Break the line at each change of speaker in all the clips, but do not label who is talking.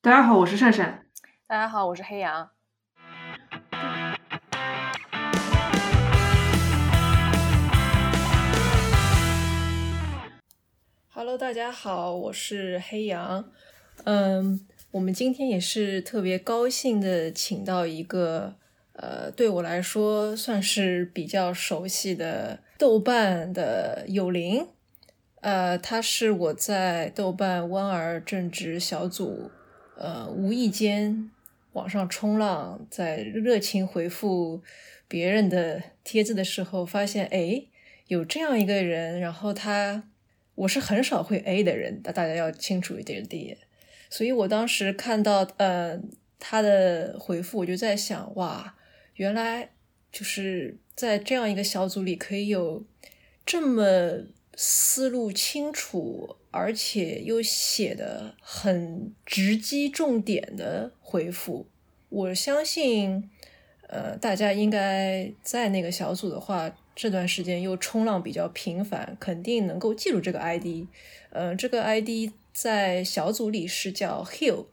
大家好，我是善善。
大家好，我是黑羊。
Hello，大家好，我是黑羊。嗯，我们今天也是特别高兴的，请到一个呃，对我来说算是比较熟悉的豆瓣的友邻。呃，他是我在豆瓣弯儿正直小组，呃，无意间网上冲浪，在热情回复别人的帖子的时候，发现哎，有这样一个人，然后他。我是很少会 A 的人，大大家要清楚一点的。所以我当时看到呃他的回复，我就在想，哇，原来就是在这样一个小组里可以有这么思路清楚，而且又写的很直击重点的回复。我相信，呃，大家应该在那个小组的话。这段时间又冲浪比较频繁，肯定能够记住这个 ID。呃，这个 ID 在小组里是叫 Hill，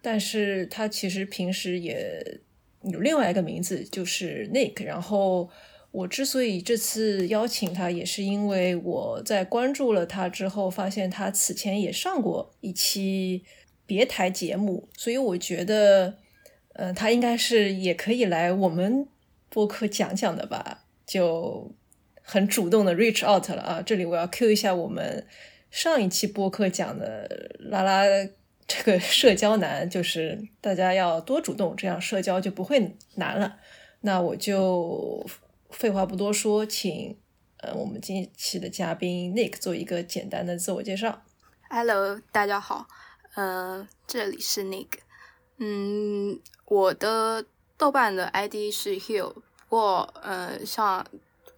但是他其实平时也有另外一个名字，就是 Nick。然后我之所以这次邀请他，也是因为我在关注了他之后，发现他此前也上过一期别台节目，所以我觉得，呃，他应该是也可以来我们播客讲讲的吧。就很主动的 reach out 了啊！这里我要 Q 一下我们上一期播客讲的拉拉这个社交难，就是大家要多主动，这样社交就不会难了。那我就废话不多说，请呃我们今期的嘉宾 Nick 做一个简单的自我介绍。
Hello，大家好，呃，这里是 Nick，嗯，我的豆瓣的 ID 是 Hill。不过，呃，像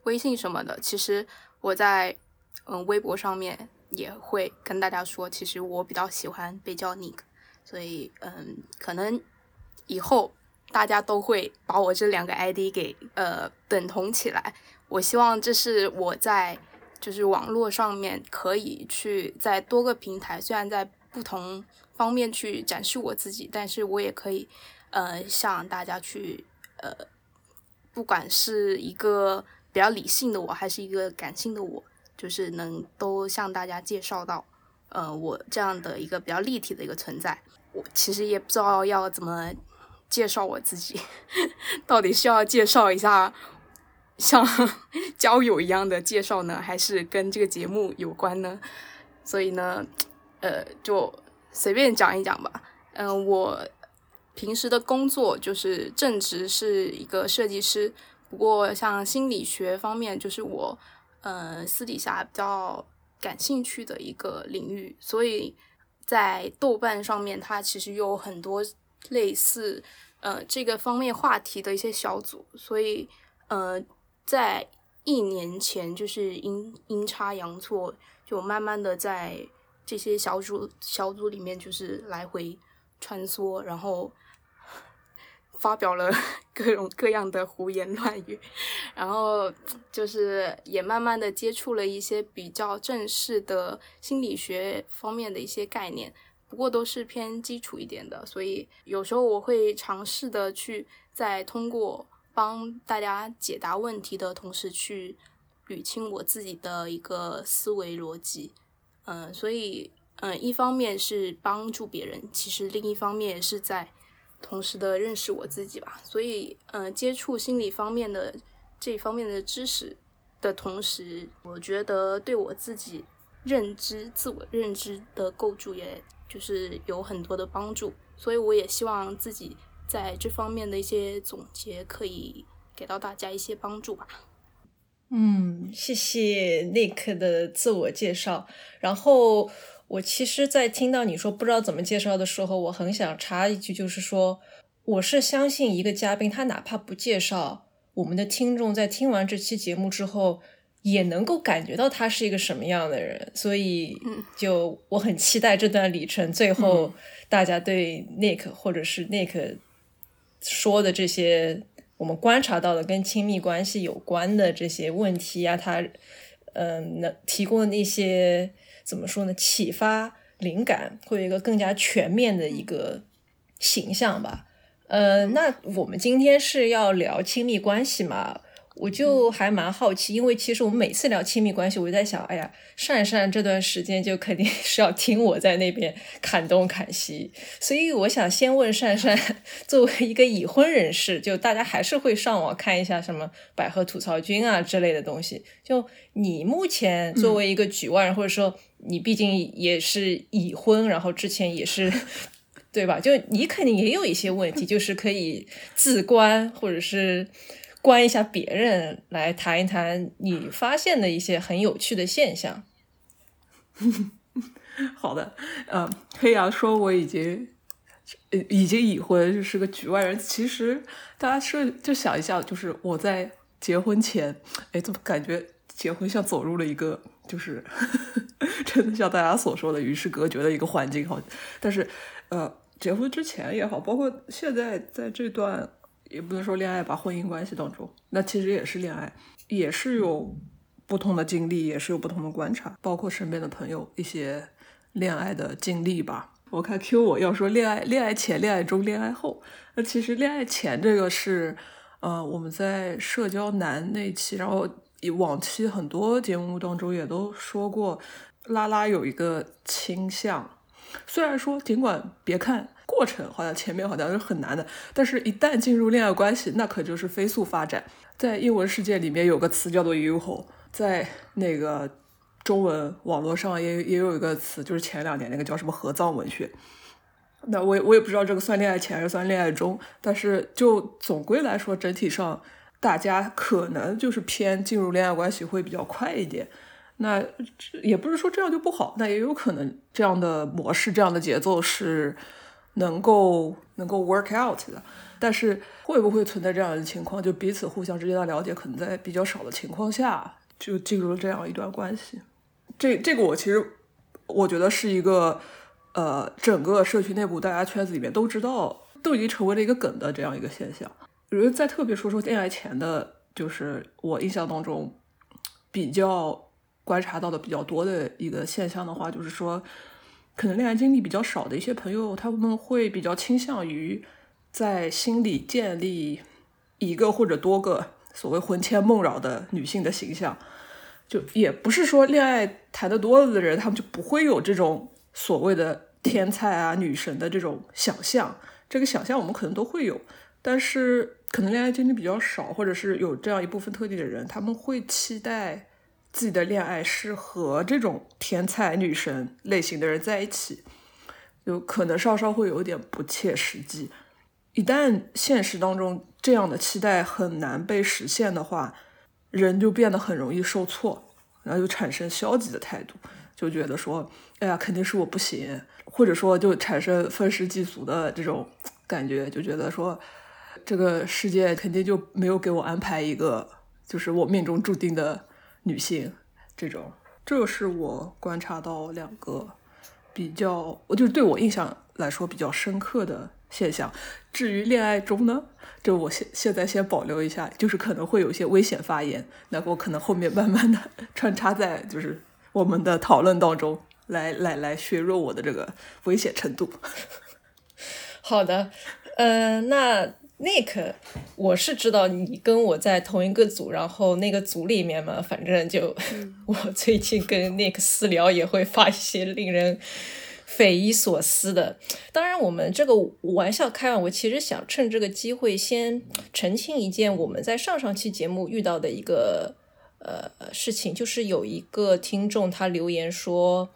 微信什么的，其实我在嗯微博上面也会跟大家说，其实我比较喜欢被叫 Nick，所以嗯，可能以后大家都会把我这两个 ID 给呃等同起来。我希望这是我在就是网络上面可以去在多个平台，虽然在不同方面去展示我自己，但是我也可以呃向大家去呃。不管是一个比较理性的我，还是一个感性的我，就是能都向大家介绍到，呃，我这样的一个比较立体的一个存在。我其实也不知道要怎么介绍我自己，到底是要介绍一下像 交友一样的介绍呢，还是跟这个节目有关呢？所以呢，呃，就随便讲一讲吧。嗯，我。平时的工作就是正职是一个设计师，不过像心理学方面，就是我呃私底下比较感兴趣的一个领域，所以在豆瓣上面，它其实有很多类似呃这个方面话题的一些小组，所以呃在一年前就是阴阴差阳错，就慢慢的在这些小组小组里面就是来回穿梭，然后。发表了 各种各样的胡言乱语，然后就是也慢慢的接触了一些比较正式的心理学方面的一些概念，不过都是偏基础一点的，所以有时候我会尝试的去在通过帮大家解答问题的同时，去捋清我自己的一个思维逻辑，嗯，所以嗯，一方面是帮助别人，其实另一方面也是在。同时的认识我自己吧，所以，嗯，接触心理方面的这方面的知识的同时，我觉得对我自己认知、自我认知的构筑，也就是有很多的帮助。所以，我也希望自己在这方面的一些总结，可以给到大家一些帮助吧。
嗯，谢谢 Nick 的自我介绍，然后。我其实，在听到你说不知道怎么介绍的时候，我很想插一句，就是说，我是相信一个嘉宾，他哪怕不介绍，我们的听众在听完这期节目之后，也能够感觉到他是一个什么样的人。所以，就我很期待这段旅程，最后大家对 Nick 或者是 Nick 说的这些我们观察到的跟亲密关系有关的这些问题啊，他嗯，能提供的那些。怎么说呢？启发灵感，会有一个更加全面的一个形象吧。呃，那我们今天是要聊亲密关系嘛？我就还蛮好奇，因为其实我们每次聊亲密关系，我就在想，哎呀，善善这段时间就肯定 是要听我在那边侃东侃西，所以我想先问善善，作为一个已婚人士，就大家还是会上网看一下什么百合吐槽君啊之类的东西。就你目前作为一个局外人，或者说你毕竟也是已婚，然后之前也是。对吧？就你肯定也有一些问题，就是可以自观，或者是观一下别人，来谈一谈你发现的一些很有趣的现象。
好的，呃，黑羊说我已经已经已婚，就是个局外人。其实大家是就想一下，就是我在结婚前，哎，怎么感觉结婚像走入了一个就是 真的像大家所说的与世隔绝的一个环境？好，但是。呃，结婚之前也好，包括现在在这段也不能说恋爱吧，婚姻关系当中，那其实也是恋爱，也是有不同的经历，也是有不同的观察，包括身边的朋友一些恋爱的经历吧。我看 Q 我要说恋爱，恋爱前、恋爱中、恋爱后，那其实恋爱前这个是，呃，我们在社交男那期，然后往期很多节目当中也都说过，拉拉有一个倾向。虽然说，尽管别看过程好像前面好像是很难的，但是一旦进入恋爱关系，那可就是飞速发展。在英文世界里面有个词叫做 “uho”，在那个中文网络上也也有一个词，就是前两年那个叫什么“合葬文学”。那我我也不知道这个算恋爱前还是算恋爱中，但是就总归来说，整体上大家可能就是偏进入恋爱关系会比较快一点。那这也不是说这样就不好，那也有可能这样的模式、这样的节奏是能够能够 work out 的。但是会不会存在这样的情况，就彼此互相之间的了解可能在比较少的情况下就进入了这样一段关系？这这个我其实我觉得是一个呃，整个社区内部大家圈子里面都知道，都已经成为了一个梗的这样一个现象。我觉得再特别说说恋爱前的，就是我印象当中比较。观察到的比较多的一个现象的话，就是说，可能恋爱经历比较少的一些朋友，他们会比较倾向于在心里建立一个或者多个所谓魂牵梦绕的女性的形象。就也不是说恋爱谈得多了的人，他们就不会有这种所谓的天才啊、女神的这种想象。这个想象我们可能都会有，但是可能恋爱经历比较少，或者是有这样一部分特定的人，他们会期待。自己的恋爱是和这种天才女神类型的人在一起，就可能稍稍会有点不切实际。一旦现实当中这样的期待很难被实现的话，人就变得很容易受挫，然后就产生消极的态度，就觉得说，哎呀，肯定是我不行，或者说就产生愤世嫉俗的这种感觉，就觉得说，这个世界肯定就没有给我安排一个，就是我命中注定的。女性这种，这是我观察到两个比较，我就是对我印象来说比较深刻的现象。至于恋爱中呢，就我现现在先保留一下，就是可能会有一些危险发言，那我可能后面慢慢的 穿插在就是我们的讨论当中，来来来削弱我的这个危险程度。
好的，呃，那。Nick，我是知道你跟我在同一个组，然后那个组里面嘛，反正就 我最近跟 Nick 私聊也会发一些令人匪夷所思的。当然，我们这个玩笑开完，我其实想趁这个机会先澄清一件我们在上上期节目遇到的一个呃事情，就是有一个听众他留言说，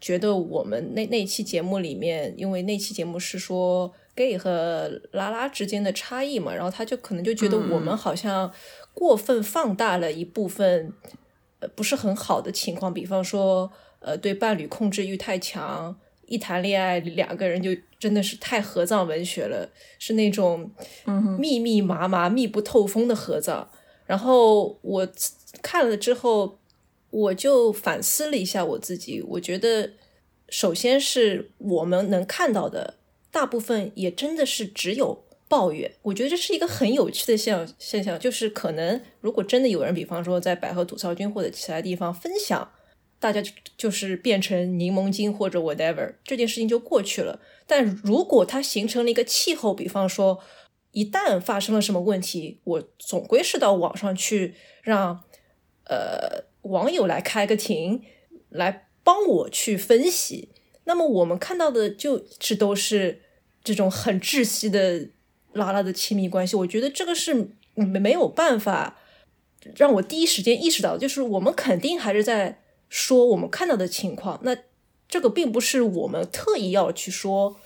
觉得我们那那期节目里面，因为那期节目是说。Gay 和拉拉之间的差异嘛，然后他就可能就觉得我们好像过分放大了一部分呃不是很好的情况，比方说呃对伴侣控制欲太强，一谈恋爱两个人就真的是太合葬文学了，是那种密密麻麻、密不透风的合葬。然后我看了之后，我就反思了一下我自己，我觉得首先是我们能看到的。大部分也真的是只有抱怨，我觉得这是一个很有趣的现现象，就是可能如果真的有人，比方说在百合吐槽君或者其他地方分享大家就就是变成柠檬精或者 whatever，这件事情就过去了。但如果它形成了一个气候，比方说一旦发生了什么问题，我总归是到网上去让呃网友来开个庭，来帮我去分析。那么我们看到的就是都是这种很窒息的拉拉的亲密关系。我觉得这个是没没有办法让我第一时间意识到，就是我们肯定还是在说我们看到的情况。那这个并不是我们特意要去说，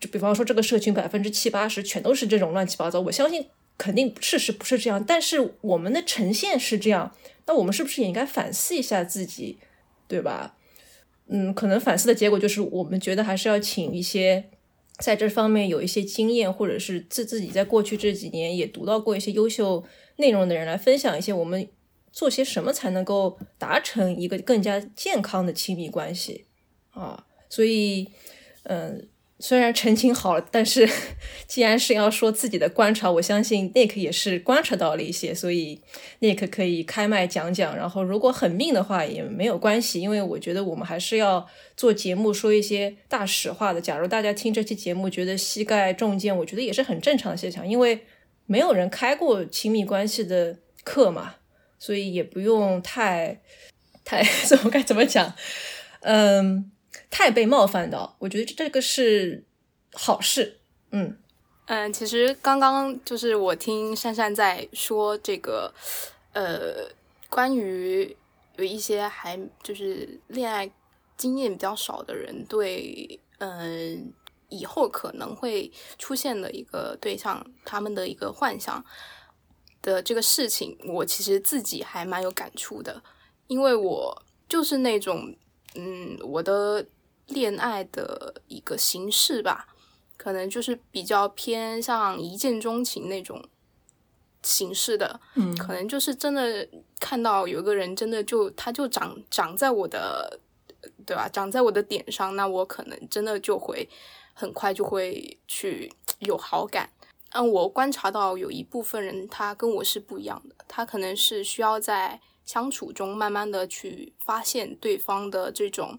就比方说这个社群百分之七八十全都是这种乱七八糟。我相信肯定事实不是这样，但是我们的呈现是这样。那我们是不是也应该反思一下自己，对吧？嗯，可能反思的结果就是，我们觉得还是要请一些在这方面有一些经验，或者是自自己在过去这几年也读到过一些优秀内容的人来分享一些我们做些什么才能够达成一个更加健康的亲密关系啊。所以，嗯。虽然澄清好了，但是 既然是要说自己的观察，我相信 Nick 也是观察到了一些，所以 Nick 可以开麦讲讲。然后如果很命的话也没有关系，因为我觉得我们还是要做节目，说一些大实话的。假如大家听这期节目觉得膝盖中箭，我觉得也是很正常的现象，因为没有人开过亲密关系的课嘛，所以也不用太太 怎么该怎么讲，嗯。太被冒犯到，我觉得这个是好事。嗯
嗯，其实刚刚就是我听珊珊在说这个，呃，关于有一些还就是恋爱经验比较少的人对，嗯，以后可能会出现的一个对象，他们的一个幻想的这个事情，我其实自己还蛮有感触的，因为我就是那种，嗯，我的。恋爱的一个形式吧，可能就是比较偏向一见钟情那种形式的，
嗯，
可能就是真的看到有个人真的就他就长长在我的，对吧？长在我的点上，那我可能真的就会很快就会去有好感。嗯，我观察到有一部分人他跟我是不一样的，他可能是需要在相处中慢慢的去发现对方的这种。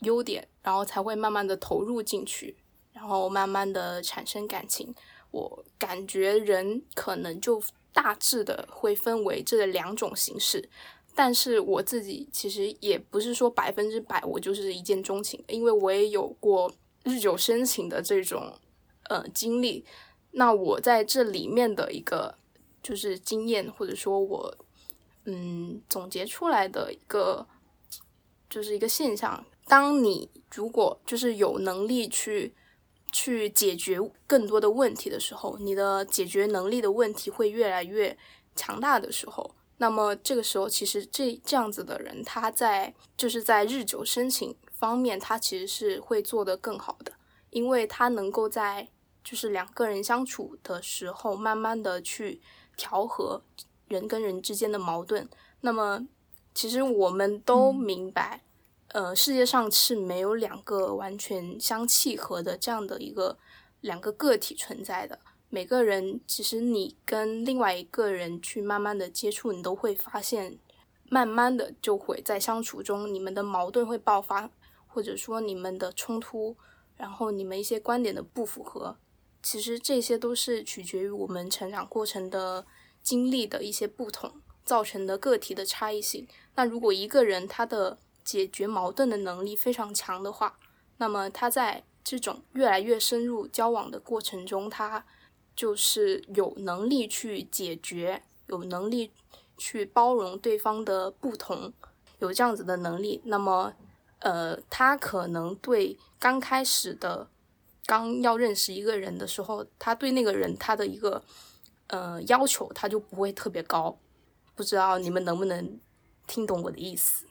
优点，然后才会慢慢的投入进去，然后慢慢的产生感情。我感觉人可能就大致的会分为这两种形式，但是我自己其实也不是说百分之百我就是一见钟情，因为我也有过日久生情的这种呃经历。那我在这里面的一个就是经验，或者说我嗯总结出来的一个就是一个现象。当你如果就是有能力去去解决更多的问题的时候，你的解决能力的问题会越来越强大的时候，那么这个时候其实这这样子的人，他在就是在日久生情方面，他其实是会做得更好的，因为他能够在就是两个人相处的时候，慢慢的去调和人跟人之间的矛盾。那么其实我们都明白。呃，世界上是没有两个完全相契合的这样的一个两个个体存在的。每个人其实你跟另外一个人去慢慢的接触，你都会发现，慢慢的就会在相处中，你们的矛盾会爆发，或者说你们的冲突，然后你们一些观点的不符合，其实这些都是取决于我们成长过程的经历的一些不同造成的个体的差异性。那如果一个人他的解决矛盾的能力非常强的话，那么他在这种越来越深入交往的过程中，他就是有能力去解决，有能力去包容对方的不同，有这样子的能力。那么，呃，他可能对刚开始的刚要认识一个人的时候，他对那个人他的一个呃要求，他就不会特别高。不知道你们能不能听懂我的意思？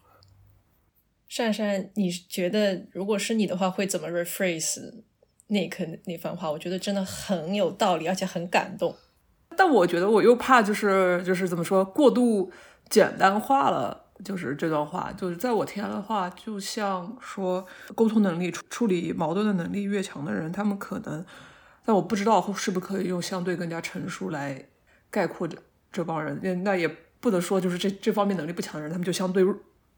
珊珊，你觉得如果是你的话，会怎么 rephrase 那颗那番话？我觉得真的很有道理，而且很感动。
但我觉得我又怕，就是就是怎么说，过度简单化了。就是这段话，就是在我听来的话，就像说，沟通能力、处处理矛盾的能力越强的人，他们可能，但我不知道是不是可以用相对更加成熟来概括这这帮人。那也不能说就是这这方面能力不强的人，他们就相对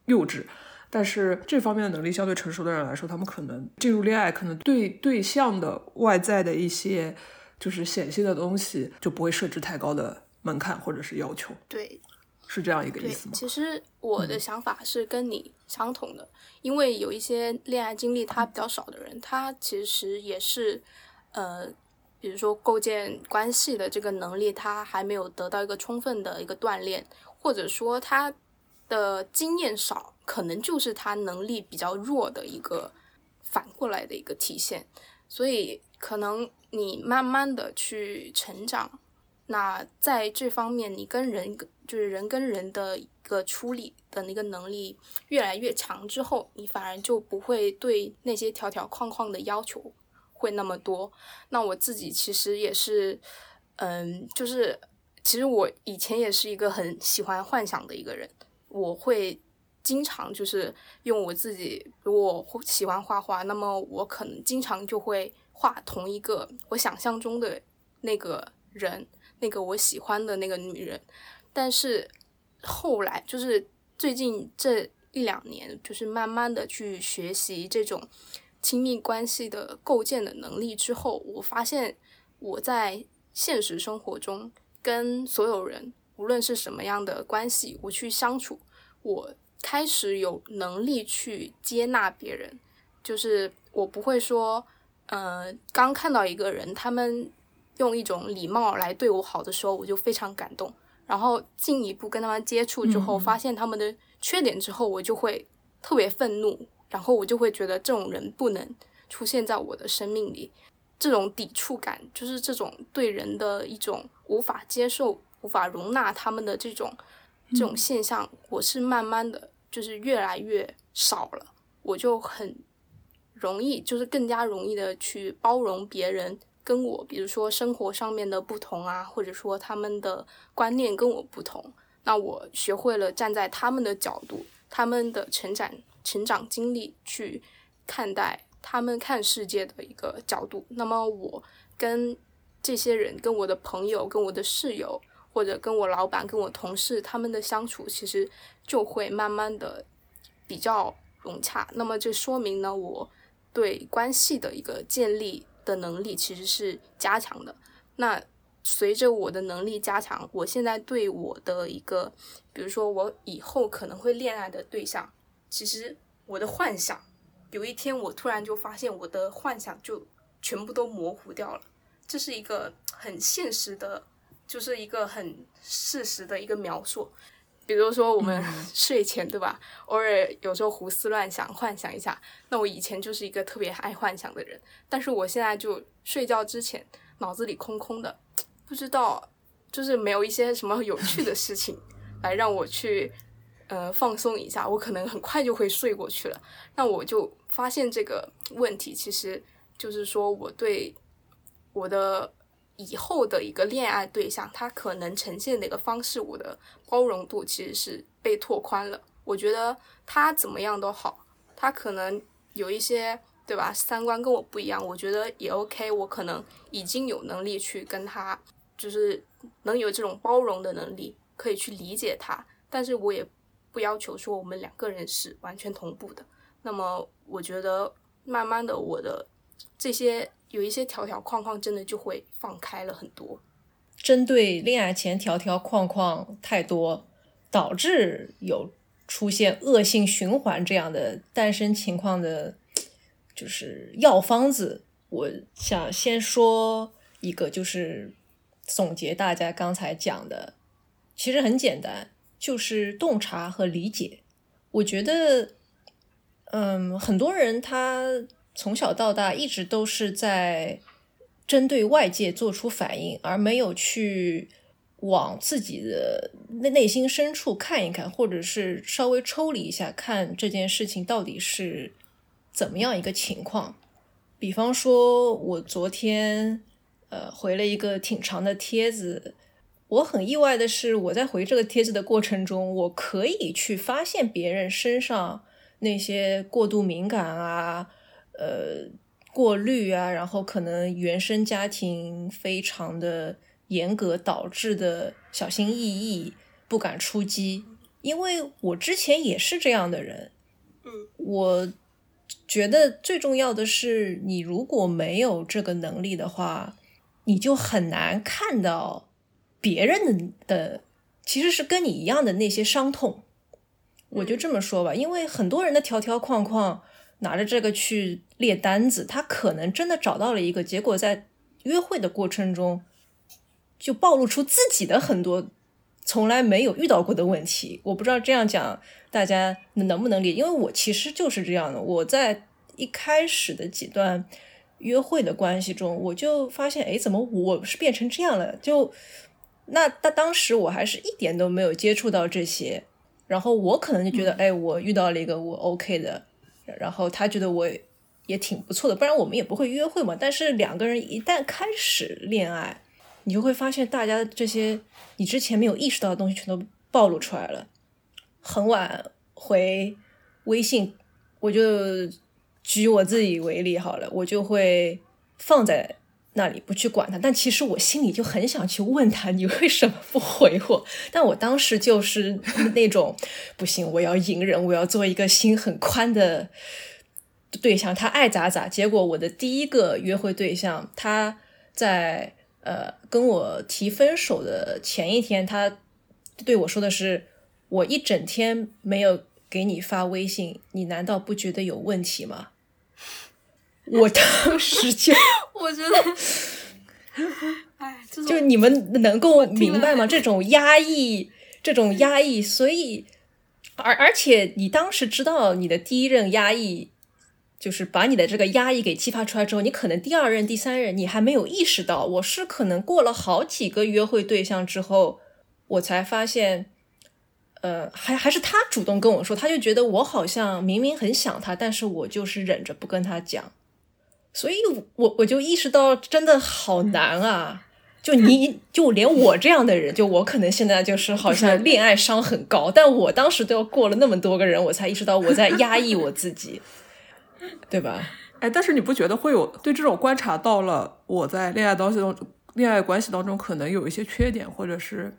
幼稚。但是这方面的能力相对成熟的人来说，他们可能进入恋爱，可能对对象的外在的一些就是显性的东西，就不会设置太高的门槛或者是要求。
对，
是这样一个意思，吗？
其实我的想法是跟你相同的，因为有一些恋爱经历他比较少的人，他其实也是，呃，比如说构建关系的这个能力，他还没有得到一个充分的一个锻炼，或者说他的经验少，可能就是他能力比较弱的一个反过来的一个体现。所以可能你慢慢的去成长，那在这方面，你跟人就是人跟人的一个处理的那个能力越来越强之后，你反而就不会对那些条条框框的要求会那么多。那我自己其实也是，嗯，就是其实我以前也是一个很喜欢幻想的一个人，我会经常就是用我自己，如果喜欢画画，那么我可能经常就会画同一个我想象中的那个人，那个我喜欢的那个女人。但是后来就是最近这一两年，就是慢慢的去学习这种亲密关系的构建的能力之后，我发现我在现实生活中跟所有人，无论是什么样的关系，我去相处，我开始有能力去接纳别人，就是我不会说，呃，刚看到一个人，他们用一种礼貌来对我好的时候，我就非常感动。然后进一步跟他们接触之后，
嗯
发现他们的缺点之后，我就会特别愤怒，然后我就会觉得这种人不能出现在我的生命里。这种抵触感，就是这种对人的一种无法接受、无法容纳他们的这种这种现象，我是慢慢的就是越来越少了，我就很容易，就是更加容易的去包容别人跟我，比如说生活上面的不同啊，或者说他们的观念跟我不同，那我学会了站在他们的角度，他们的成长成长经历去看待他们看世界的一个角度。那么我跟这些人、跟我的朋友、跟我的室友，或者跟我老板、跟我同事，他们的相处其实就会慢慢的比较融洽。那么这说明呢，我对关系的一个建立的能力其实是加强的。那随着我的能力加强，我现在对我的一个，比如说我以后可能会恋爱的对象，其实我的幻想，有一天我突然就发现我的幻想就全部都模糊掉了，这是一个很现实的，就是一个很事实的一个描述。比如说我们 睡前对吧，偶尔有时候胡思乱想，幻想一下。那我以前就是一个特别爱幻想的人，但是我现在就睡觉之前脑子里空空的，不知道就是没有一些什么有趣的事情 来让我去呃放松一下，我可能很快就会睡过去了。那我就发现这个问题，其实就是说我对我的以后的一个恋爱对象，他可能呈现的一个方式，我的包容度其实是被拓宽了。我觉得他怎么样都好，他可能有一些对吧三观跟我不一样，我觉得也 OK。我可能已经有能力去跟他，就是能有这种包容的能力，可以去理解他，但是我也不要求说我们两个人是完全同步的。那么我觉得慢慢的，我的这些有一些条条框框真的就会放开了很多。
针对恋爱前条条框框太多，导致有出现恶性循环这样的诞生情况的，就是药方子。我想先说一个，就是总结大家刚才讲的，其实很简单，就是洞察和理解。我觉得，嗯，很多人他从小到大一直都是在针对外界做出反应，而没有去往自己的内内心深处看一看，或者是稍微抽离一下，看这件事情到底是怎么样一个情况。比方说，我昨天呃回了一个挺长的帖子，我很意外的是，我在回这个帖子的过程中，我可以去发现别人身上那些过度敏感啊，呃。过滤啊，然后可能原生家庭非常的严格导致的小心翼翼、不敢出击。因为我之前也是这样的人，我觉得最重要的是，你如果没有这个能力的话，你就很难看到别人的的其实是跟你一样的那些伤痛。我就这么说吧，因为很多人的条条框框拿着这个去列单子，他可能真的找到了一个结果，在约会的过程中就暴露出自己的很多从来没有遇到过的问题。我不知道这样讲大家能不能理解，因为我其实就是这样的。我在一开始的几段约会的关系中，我就发现，哎，怎么我是变成这样了？就那当当时我还是一点都没有接触到这些。然后我可能就觉得，哎，我遇到了一个我 OK 的，然后他觉得我也挺不错的，不然我们也不会约会嘛。但是两个人一旦开始恋爱，你就会发现大家这些你之前没有意识到的东西全都暴露出来了。很晚回微信，我就举我自己为例好了，我就会放在。那里不去管他，但其实我心里就很想去问他，你为什么不回我？但我当时就是那种不行，我要隐忍，我要做一个心很宽的对象，他爱咋咋。结果我的第一个约会对象，他在呃跟我提分手的前一天，他对我说的是：“我一整天没有给你发微信，你难道不觉得有问题吗？”我当时就，
我觉得，哎，
就你们能够明白吗？这种压抑，这种压抑，所以，而而且你当时知道你的第一任压抑，就是把你的这个压抑给激发出来之后，你可能第二任、第三任你还没有意识到。我是可能过了好几个约会对象之后，我才发现，呃，还还是他主动跟我说，他就觉得我好像明明很想他，但是我就是忍着不跟他讲。所以，我我就意识到，真的好难啊！就你就连我这样的人，就我可能现在就是好像 恋爱伤很高，但我当时都要过了那么多个人，我才意识到我在压抑我自己，对吧？
哎，但是你不觉得会有对这种观察到了我在恋爱当中、恋爱关系当中可能有一些缺点，或者是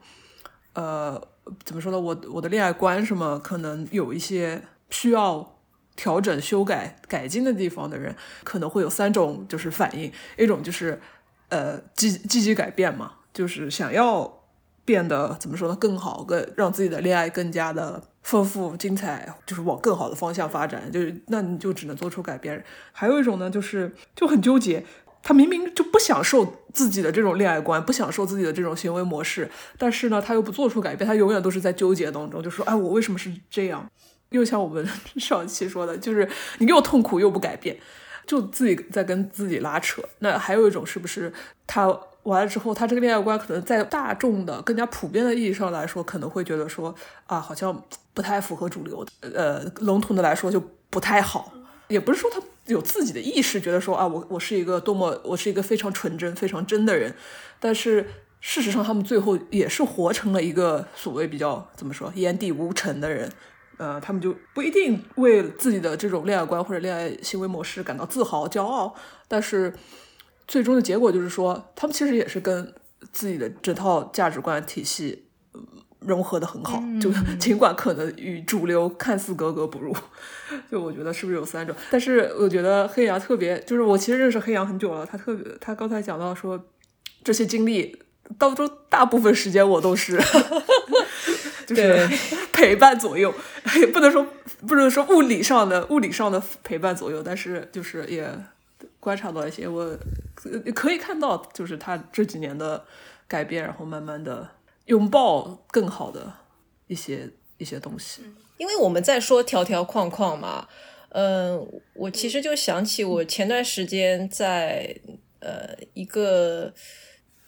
呃，怎么说呢？我我的恋爱观什么可能有一些需要。调整、修改、改进的地方的人，可能会有三种就是反应，一种就是呃积积极改变嘛，就是想要变得怎么说呢更好，更让自己的恋爱更加的丰富精彩，就是往更好的方向发展，就是那你就只能做出改变。还有一种呢，就是就很纠结，他明明就不享受自己的这种恋爱观，不享受自己的这种行为模式，但是呢，他又不做出改变，他永远都是在纠结当中，就说哎，我为什么是这样？又像我们 上期说的，就是你又痛苦又不改变，就自己在跟自己拉扯。那还有一种，是不是他完了之后，他这个恋爱观可能在大众的、更加普遍的意义上来说，可能会觉得说啊，好像不太符合主流的。呃，笼统的来说，就不太好。也不是说他有自己的意识，觉得说啊，我我是一个多么，我是一个非常纯真、非常真的人。但是事实上，他们最后也是活成了一个所谓比较怎么说，眼底无尘的人。呃，他们就不一定为自己的这种恋爱观或者恋爱行为模式感到自豪、骄傲，但是最终的结果就是说，他们其实也是跟自己的这套价值观体系融合的很好，就 尽管可能与主流看似格格不入，就我觉得是不是有三种？但是我觉得黑羊特别，就是我其实认识黑羊很久了，他特别，他刚才讲到说这些经历当中，大部分时间我都是。就是 陪伴左右，也不能说不能说物理上的物理上的陪伴左右，但是就是也观察到一些，我可以看到就是他这几年的改变，然后慢慢的拥抱更好的一些一些东西。
因为我们在说条条框框嘛，嗯，我其实就想起我前段时间在呃一个。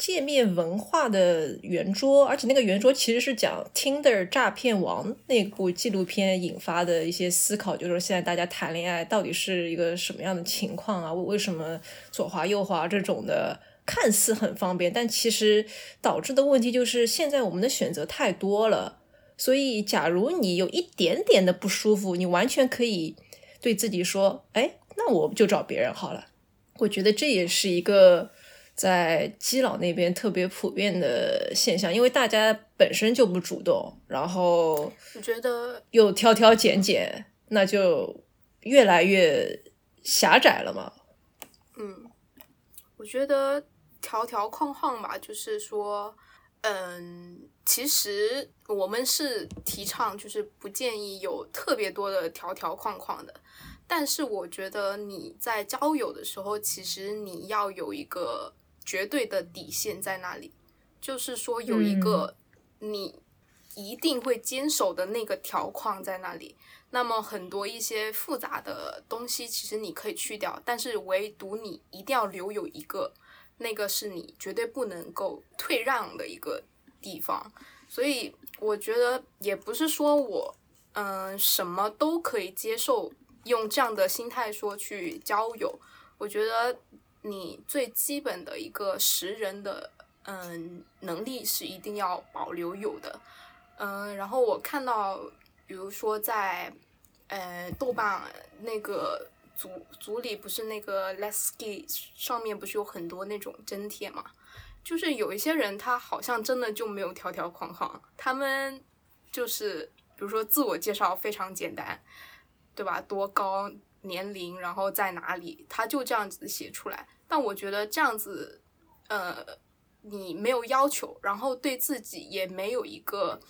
界面文化的圆桌，而且那个圆桌其实是讲 Tinder 诈骗王那部纪录片引发的一些思考，就是现在大家谈恋爱到底是一个什么样的情况啊？为为什么左滑右滑这种的看似很方便，但其实导致的问题就是现在我们的选择太多了。所以，假如你有一点点的不舒服，你完全可以对自己说：“哎，那我就找别人好了。”我觉得这也是一个。在基佬那边特别普遍的现象，因为大家本身就不主动，然后
我觉得
又挑挑拣拣，那就越来越狭窄了嘛？
嗯，我觉得条条框框吧，就是说，嗯，其实我们是提倡，就是不建议有特别多的条条框框的。但是我觉得你在交友的时候，其实你要有一个绝对的底线在那里，就是说有一个你一定会坚守的那个条框在那里。那么很多一些复杂的东西，其实你可以去掉，但是唯独你一定要留有一个，那个是你绝对不能够退让的一个地方。所以我觉得也不是说我嗯什么都可以接受。用这样的心态说去交友，我觉得你最基本的一个识人的嗯能力是一定要保留有的，嗯，然后我看到，比如说在呃豆瓣那个组组里，不是那个 Let's Ski 上面不是有很多那种真帖嘛？就是有一些人他好像真的就没有条条框框，他们就是比如说自我介绍非常简单。对吧？多高年龄，然后在哪里？他就这样子写出来。但我觉得这样子，呃，你没有要求，然后对自己也没有一个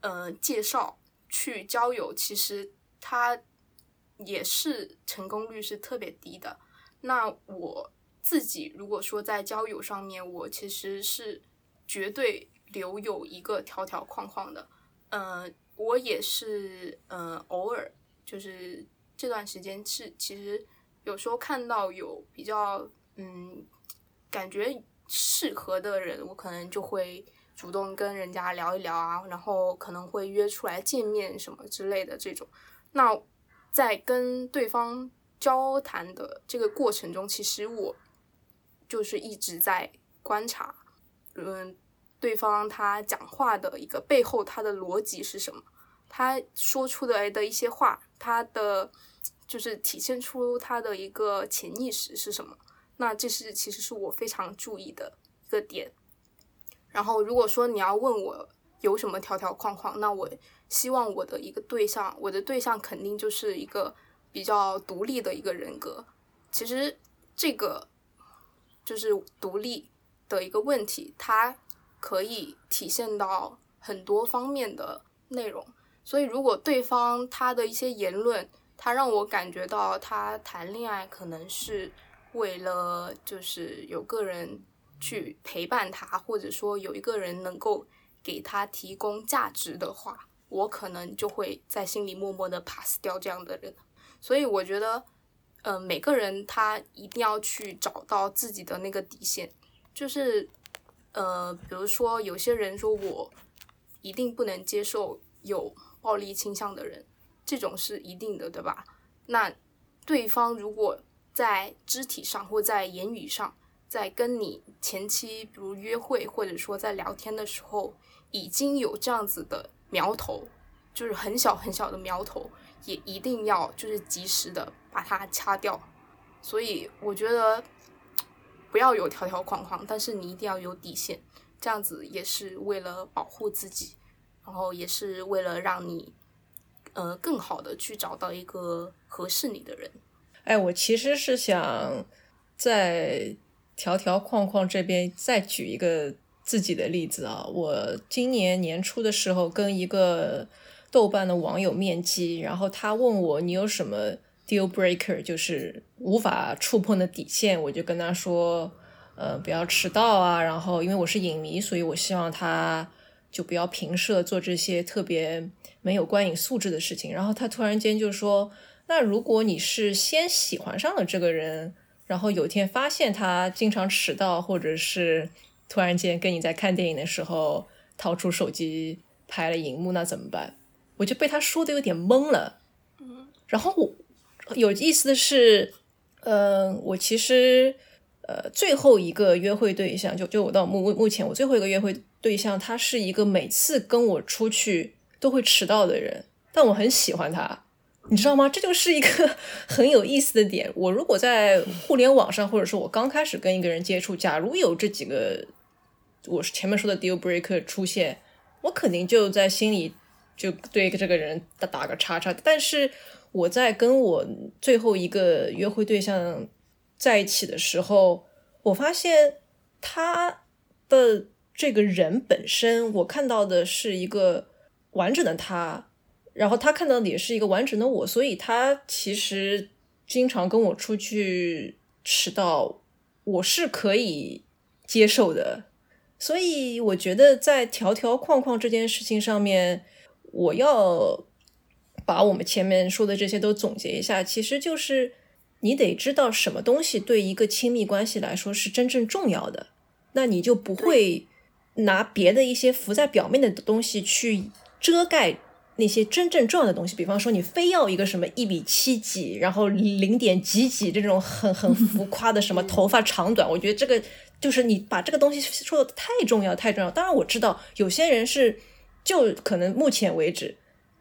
呃介绍去交友，其实他也是成功率是特别低的。那我自己如果说在交友上面，我其实是绝对留有一个条条框框的。嗯，我也是，嗯，偶尔。就是这段时间是，其实有时候看到有比较嗯感觉适合的人，我可能就会主动跟人家聊一聊啊，然后可能会约出来见面什么之类的这种。那在跟对方交谈的这个过程中，其实我就是一直在观察，嗯，对方他讲话的一个背后，他的逻辑是什么。他说出来的一些话，他的就是体现出他的一个潜意识是什么？那这是其实是我非常注意的一个点。然后如果说你要问我有什么条条框框，那我希望我的一个对象，我的对象肯定就是一个比较独立的一个人格。其实这个就是独立的一个问题，它可以体现到很多方面的内容。所以，如果对方他的一些言论，他让我感觉到他谈恋爱可能是为了就是有个人去陪伴他，或者说有一个人能够给他提供价值的话，我可能就会在心里默默的 pass 掉这样的人。所以，我觉得，呃，每个人他一定要去找到自己的那个底线，就是，呃，比如说有些人说我一定不能接受有。暴力倾向的人，这种是一定的，对吧？那对方如果在肢体上或在言语上，在跟你前期比如约会或者说在聊天的时候，已经有这样子的苗头，就是很小很小的苗头，也一定要就是及时的把它掐掉。所以我觉得不要有条条框框，但是你一定要有底线，这样子也是为了保护自己。然后也是为了让你，呃，更好的去找到一个合适你的人。
哎，我其实是想在条条框框这边再举一个自己的例子啊。我今年年初的时候跟一个豆瓣的网友面基，然后他问我你有什么 deal breaker，就是无法触碰的底线，我就跟他说，呃，不要迟到啊。然后因为我是影迷，所以我希望他。就不要平射做这些特别没有观影素质的事情。然后他突然间就说：“那如果你是先喜欢上了这个人，然后有一天发现他经常迟到，或者是突然间跟你在看电影的时候掏出手机拍了荧幕，那怎么办？”我就被他说的有点懵了。然后我有意思的是，嗯，我其实呃最后一个约会对象，就就我到目目目前我最后一个约会。对象他是一个每次跟我出去都会迟到的人，但我很喜欢他，你知道吗？这就是一个 很有意思的点。我如果在互联网上，或者说我刚开始跟一个人接触，假如有这几个我是前面说的 deal breaker 出现，我肯定就在心里就对这个人打打个叉叉。但是我在跟我最后一个约会对象在一起的时候，我发现他的这个人本身，我看到的是一个完整的他，然后他看到的也是一个完整的我，所以他其实经常跟我出去迟到，我是可以接受的。所以我觉得在条条框框这件事情上面，我要把我们前面说的这些都总结一下，其实就是你得知道什么东西对一个亲密关系来说是真正重要的，那你就不会拿别的一些浮在表面的东西去遮盖那些真正重要的东西。比方说，你非要一个什么一比七几，然后零点几几这种很很浮夸的什么头发长短，我觉得这个。就是你把这个东西说的太重要太重要，当然我知道有些人是就可能目前为止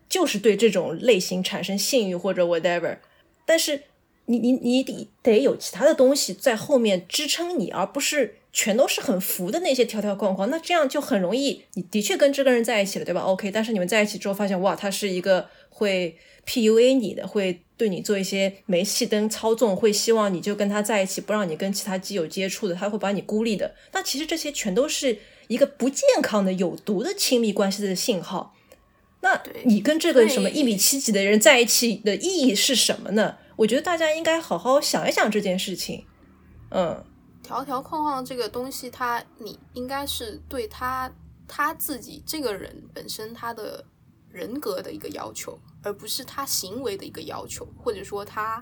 就是对这种类型产生性欲或者 whatever，但是你你你得得有其他的东西在后面支撑你，而不是全都是很浮的那些条条框框，那这样就很容易你的确跟这个人在一起了，对吧？OK，但是你们在一起之后发现哇，他是一个会 PUA 你的，会。对你做一些煤气灯操纵，会希望你就跟他在一起，不让你跟其他基友接触的，他会把你孤立的。那其实这些全都是一个不健康的、有毒的亲密关系的信号。那你跟这个什么一米七几的人在一起的意义是什么呢？我觉得大家应该好好想一想这件事情。嗯，
条条框框这个东西，他你应该是对他他自己这个人本身他的人格的一个要求。而不是他行为的一个要求，或者说他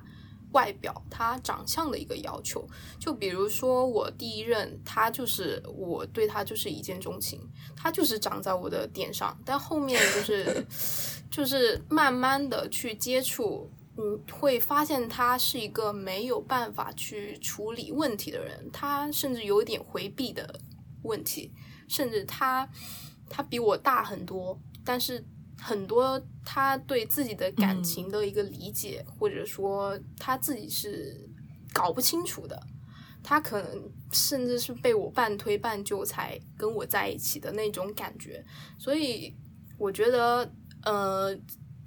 外表、他长相的一个要求。就比如说我第一任，他就是我对他就是一见钟情，他就是长在我的点上。但后面就是 就是慢慢的去接触，嗯，会发现他是一个没有办法去处理问题的人，他甚至有点回避的问题，甚至他他比我大很多，但是。很多他对自己的感情的一个理解，或者说他自己是搞不清楚的，他可能甚至是被我半推半就才跟我在一起的那种感觉。所以我觉得，呃，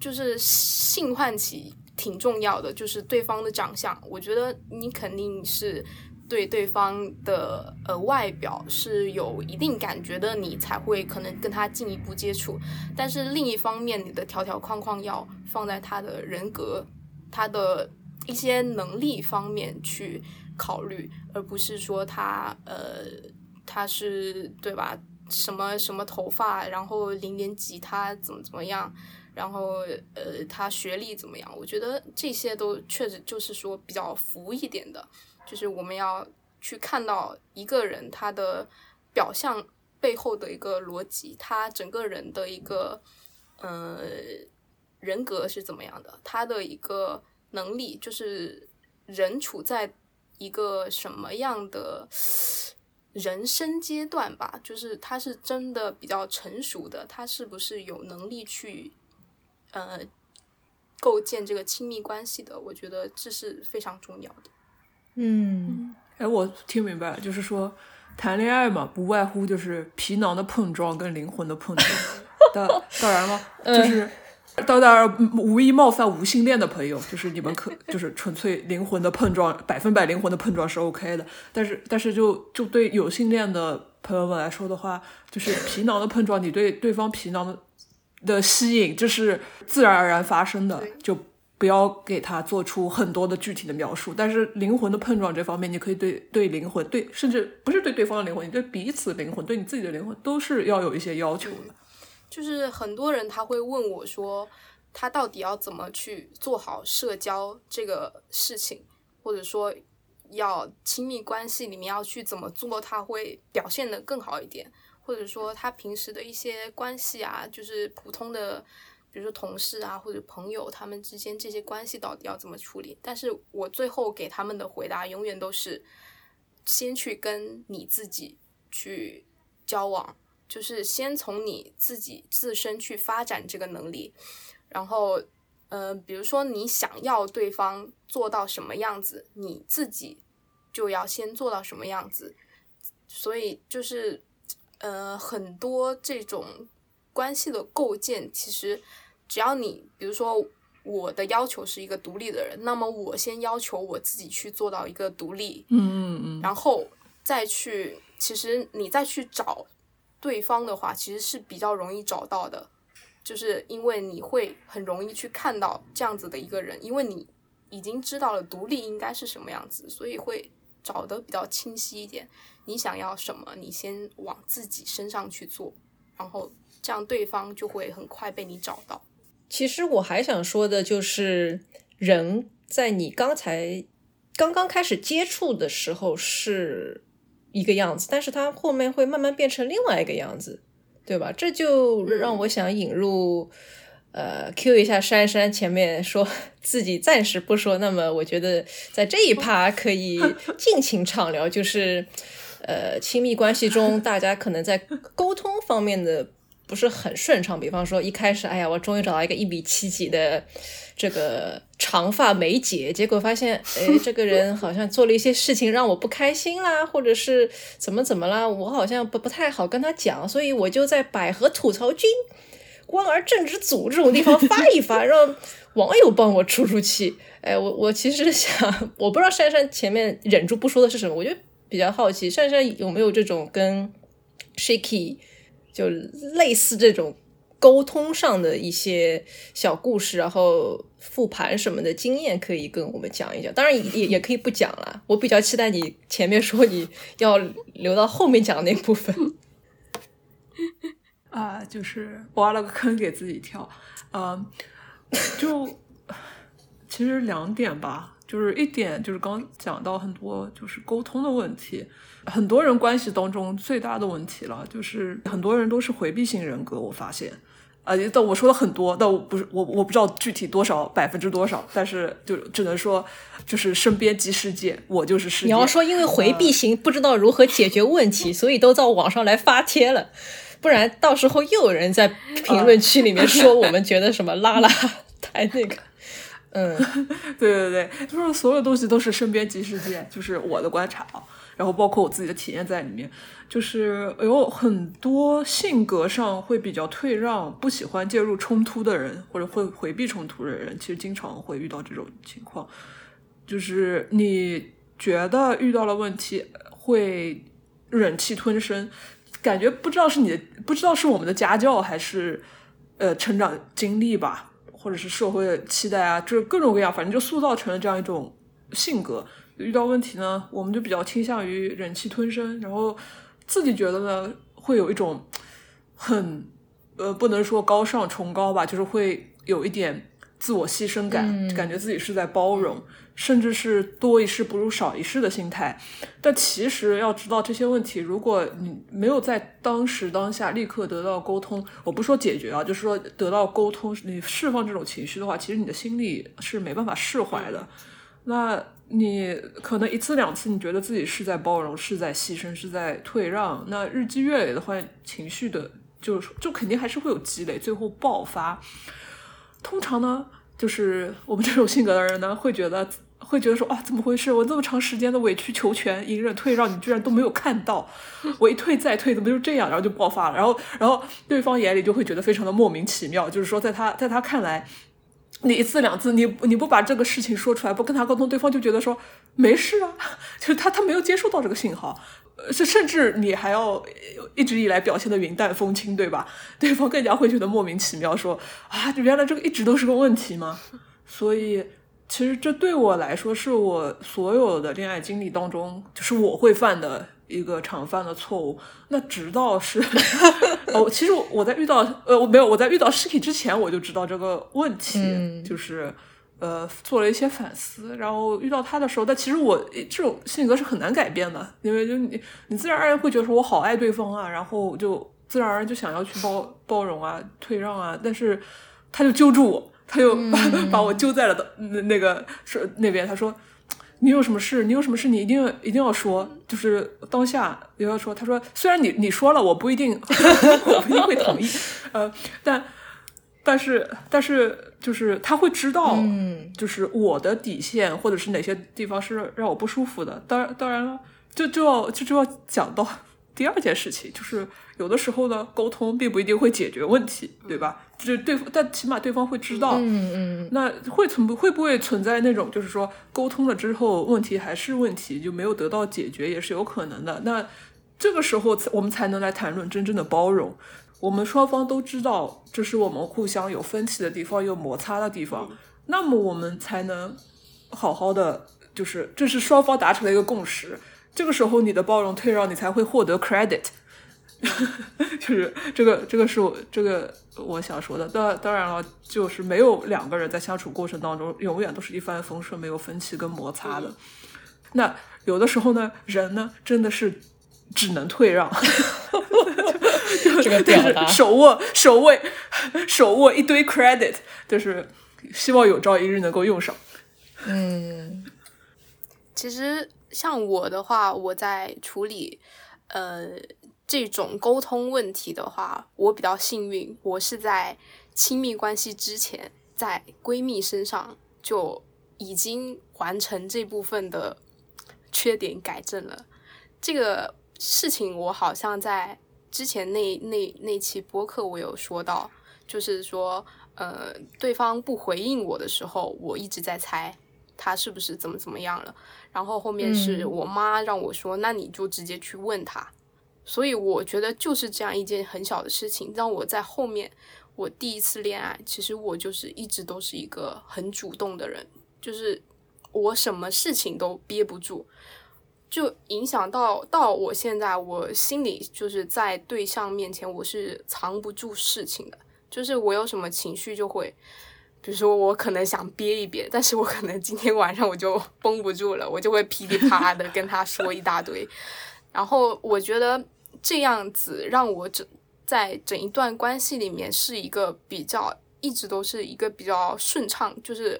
就是性唤起挺重要的，就是对方的长相，我觉得你肯定是。对对方的呃外表是有一定感觉的，你才会可能跟他进一步接触。但是另一方面，你的条条框框要放在他的人格、他的一些能力方面去考虑，而不是说他呃他是对吧？什么什么头发，然后零点几，他怎么怎么样，然后呃他学历怎么样？我觉得这些都确实就是说比较浮一点的。就是我们要去看到一个人他的表象背后的一个逻辑，他整个人的一个呃人格是怎么样的，他的一个能力，就是人处在一个什么样的人生阶段吧，就是他是真的比较成熟的，他是不是有能力去呃构建这个亲密关系的？我觉得这是非常重要的。
嗯，
哎，我听明白了，就是说谈恋爱嘛，不外乎就是皮囊的碰撞跟灵魂的碰撞。当当然了，就是当然无意冒犯无性恋的朋友，就是你们可就是纯粹灵魂的碰撞，百分百灵魂的碰撞是 OK 的。但是但是就就对有性恋的朋友们来说的话，就是皮囊的碰撞，你对对方皮囊的的吸引，就是自然而然发生的，就。不要给他做出很多的具体的描述，但是灵魂的碰撞这方面，你可以对对灵魂，对甚至不是对对方的灵魂，你对彼此灵魂，对你自己的灵魂，都是要有一些要求的。
就是很多人他会问我说，他到底要怎么去做好社交这个事情，或者说要亲密关系里面要去怎么做，他会表现的更好一点，或者说他平时的一些关系啊，就是普通的。比如说同事啊，或者朋友，他们之间这些关系到底要怎么处理？但是我最后给他们的回答永远都是，先去跟你自己去交往，就是先从你自己自身去发展这个能力，然后，呃，比如说你想要对方做到什么样子，你自己就要先做到什么样子，所以就是，呃，很多这种。关系的构建，其实只要你，比如说我的要求是一个独立的人，那么我先要求我自己去做到一个独立，
嗯嗯嗯，
然后再去，其实你再去找对方的话，其实是比较容易找到的，就是因为你会很容易去看到这样子的一个人，因为你已经知道了独立应该是什么样子，所以会找得比较清晰一点。你想要什么，你先往自己身上去做，然后这样对方就会很快被你找到。
其实我还想说的就是，人在你刚才刚刚开始接触的时候是一个样子，但是他后面会慢慢变成另外一个样子，对吧？这就让我想引入，呃，Q 一下珊珊前面说自己暂时不说，那么我觉得在这一趴可以 尽情畅聊，就是呃，亲密关系中大家可能在沟通方面的。不是很顺畅，比方说一开始，哎呀，我终于找到一个一米七几的这个长发美姐，结果发现，哎，这个人好像做了一些事情让我不开心啦，或者是怎么怎么啦，我好像不不太好跟他讲，所以我就在百合吐槽君、官儿政治组这种地方发一发，让网友帮我出出气。哎，我我其实想，我不知道珊珊前面忍住不说的是什么，我就比较好奇，珊珊有没有这种跟 Shaky。就类似这种沟通上的一些小故事，然后复盘什么的经验，可以跟我们讲一讲。当然也也可以不讲了。我比较期待你前面说你要留到后面讲那部分。
啊，就是挖了个坑给自己跳。嗯，就 其实两点吧，就是一点就是刚讲到很多就是沟通的问题。很多人关系当中最大的问题了，就是很多人都是回避型人格。我发现，啊，但我说了很多，但我不是我我不知道具体多少百分之多少，但是就只能说，就是身边即世界，我就是世界。
你要说因为回避型不知道如何解决问题，所以都到网上来发帖了，不然到时候又有人在评论区里面说我们觉得什么拉拉 太那个。嗯，
对对对，就是所有东西都是身边即世界，就是我的观察。然后包括我自己的体验在里面，就是有很多性格上会比较退让、不喜欢介入冲突的人，或者会回避冲突的人，其实经常会遇到这种情况。就是你觉得遇到了问题会忍气吞声，感觉不知道是你的，不知道是我们的家教还是呃成长经历吧，或者是社会的期待啊，就是各种各样，反正就塑造成了这样一种性格。遇到问题呢，我们就比较倾向于忍气吞声，然后自己觉得呢，会有一种很呃，不能说高尚崇高吧，就是会有一点自我牺牲感，感觉自己是在包容，甚至是多一事不如少一事的心态。但其实要知道这些问题，如果你没有在当时当下立刻得到沟通，我不说解决啊，就是说得到沟通，你释放这种情绪的话，其实你的心里是没办法释怀的。那你可能一次两次，你觉得自己是在包容，是在牺牲，是在退让。那日积月累的话，情绪的就就肯定还是会有积累，最后爆发。通常呢，就是我们这种性格的人呢，会觉得 会觉得说啊，怎么回事？我这么长时间的委曲求全、隐忍退让，你居然都没有看到，我一退再退，怎么就这样？然后就爆发了。然后，然后对方眼里就会觉得非常的莫名其妙，就是说，在他在他看来。你一次两次，你你不把这个事情说出来，不跟他沟通，对方就觉得说没事啊，就是他他没有接收到这个信号，是甚至你还要一直以来表现的云淡风轻，对吧？对方更加会觉得莫名其妙，说啊，原来这个一直都是个问题吗？所以其实这对我来说，是我所有的恋爱经历当中，就是我会犯的。一个常犯的错误，那直到是 哦，其实我在遇到呃，我没有我在遇到尸体之前，我就知道这个问题，就是呃做了一些反思，然后遇到他的时候，但其实我这种性格是很难改变的，因为就你你自然而然会觉得说我好爱对方啊，然后就自然而然就想要去包包容啊、退让啊，但是他就揪住我，他就把 把我揪在了的那个是那边，他说。你有什么事？你有什么事？你一定一定要说，就是当下也要说。他说：“虽然你你说了，我不一定，我不一定会同意，呃，但但是但是就是他会知道，
嗯，
就是我的底线或者是哪些地方是让我不舒服的。当然当然了，就就要就就要讲到第二件事情，就是有的时候呢，沟通并不一定会解决问题，对吧？就对，但起码对方会知道。
嗯嗯。
那会存不会不会存在那种，就是说沟通了之后问题还是问题，就没有得到解决，也是有可能的。那这个时候我们才能来谈论真正的包容。我们双方都知道，这是我们互相有分歧的地方，有摩擦的地方，那么我们才能好好的，就是这是双方达成了一个共识。这个时候你的包容退让，你才会获得 credit。就是这个，这个是我这个我想说的。当当然了，就是没有两个人在相处过程当中永远都是一帆风顺，没有分歧跟摩擦的。那有的时候呢，人呢真的是只能退让。
这个表达，
手握手握手握一堆 credit，就是希望有朝一日能够用上。
嗯，
其实像我的话，我在处理呃这种沟通问题的话，我比较幸运，我是在亲密关系之前，在闺蜜身上就已经完成这部分的缺点改正了。这个事情我好像在。之前那那那期播客我有说到，就是说，呃，对方不回应我的时候，我一直在猜他是不是怎么怎么样了。然后后面是我妈让我说，那你就直接去问他。所以我觉得就是这样一件很小的事情，让我在后面我第一次恋爱，其实我就是一直都是一个很主动的人，就是我什么事情都憋不住。就影响到到我现在，我心里就是在对象面前，我是藏不住事情的。就是我有什么情绪就会，比如说我可能想憋一憋，但是我可能今天晚上我就绷不住了，我就会噼里啪啦的跟他说一大堆。然后我觉得这样子让我整在整一段关系里面是一个比较一直都是一个比较顺畅，就是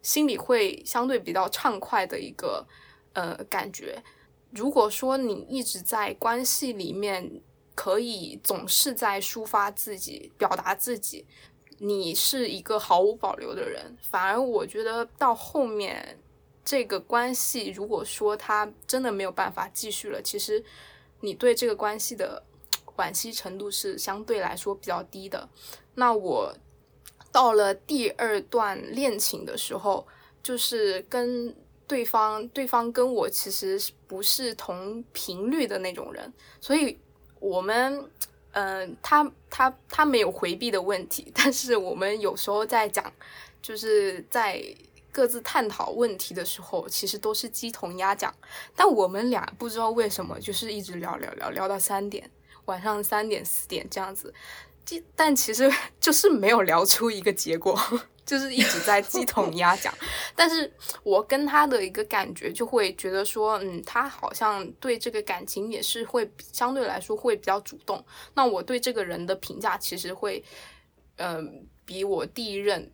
心里会相对比较畅快的一个。呃，感觉，如果说你一直在关系里面，可以总是在抒发自己、表达自己，你是一个毫无保留的人。反而我觉得到后面这个关系，如果说他真的没有办法继续了，其实你对这个关系的惋惜程度是相对来说比较低的。那我到了第二段恋情的时候，就是跟。对方，对方跟我其实不是同频率的那种人，所以我们，嗯，他他他没有回避的问题，但是我们有时候在讲，就是在各自探讨问题的时候，其实都是鸡同鸭讲，但我们俩不知道为什么，就是一直聊聊聊聊到三点，晚上三点四点这样子，但其实就是没有聊出一个结果。就是一直在鸡同鸭讲，但是我跟他的一个感觉就会觉得说，嗯，他好像对这个感情也是会相对来说会比较主动。那我对这个人的评价其实会，嗯，比我第一任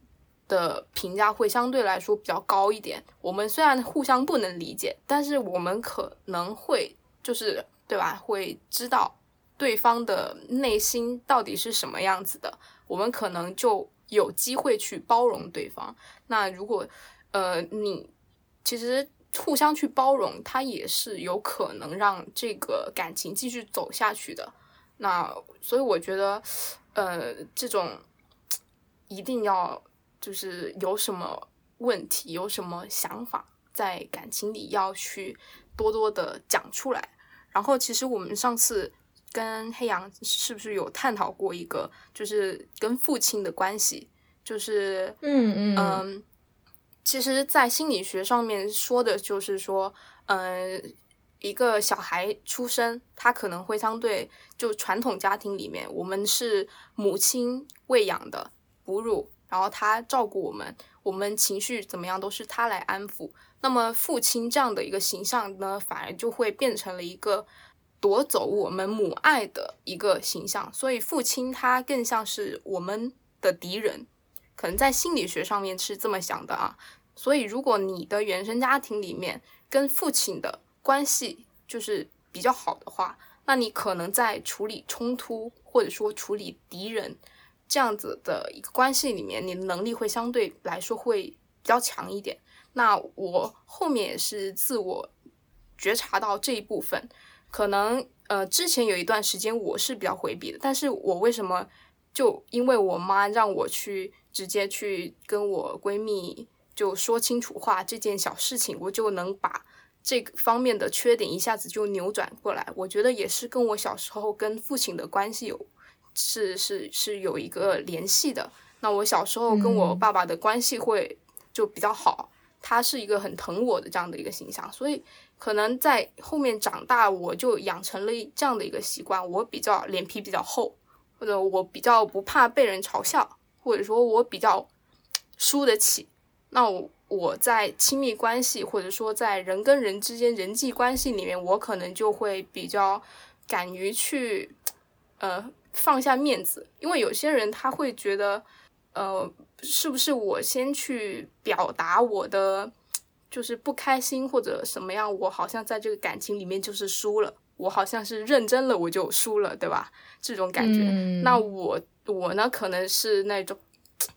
的评价会相对来说比较高一点。我们虽然互相不能理解，但是我们可能会就是对吧？会知道对方的内心到底是什么样子的，我们可能就。有机会去包容对方，那如果，呃，你其实互相去包容，他也是有可能让这个感情继续走下去的。那所以我觉得，呃，这种一定要就是有什么问题，有什么想法，在感情里要去多多的讲出来。然后，其实我们上次。跟黑羊是不是有探讨过一个，就是跟父亲的关系？就是
嗯
嗯嗯，其实，在心理学上面说的就是说，嗯，一个小孩出生，他可能会相对就传统家庭里面，我们是母亲喂养的、哺乳，然后他照顾我们，我们情绪怎么样都是他来安抚。那么父亲这样的一个形象呢，反而就会变成了一个。夺走我们母爱的一个形象，所以父亲他更像是我们的敌人，可能在心理学上面是这么想的啊。所以如果你的原生家庭里面跟父亲的关系就是比较好的话，那你可能在处理冲突或者说处理敌人这样子的一个关系里面，你的能力会相对来说会比较强一点。那我后面也是自我觉察到这一部分。可能呃之前有一段时间我是比较回避的，但是我为什么就因为我妈让我去直接去跟我闺蜜就说清楚话这件小事情，我就能把这个方面的缺点一下子就扭转过来。我觉得也是跟我小时候跟父亲的关系有是是是有一个联系的。那我小时候跟我爸爸的关系会就比较好，他是一个很疼我的这样的一个形象，所以可能在后面长大，我就养成了这样的一个习惯，我比较脸皮比较厚，或者我比较不怕被人嘲笑，或者说我比较输得起。那我我在亲密关系或者说在人跟人之间人际关系里面，我可能就会比较敢于去呃放下面子，因为有些人他会觉得。呃，是不是我先去表达我的就是不开心或者什么样？我好像在这个感情里面就是输了，我好像是认真了我就输了，对吧？这种感觉。那我我呢，可能是那种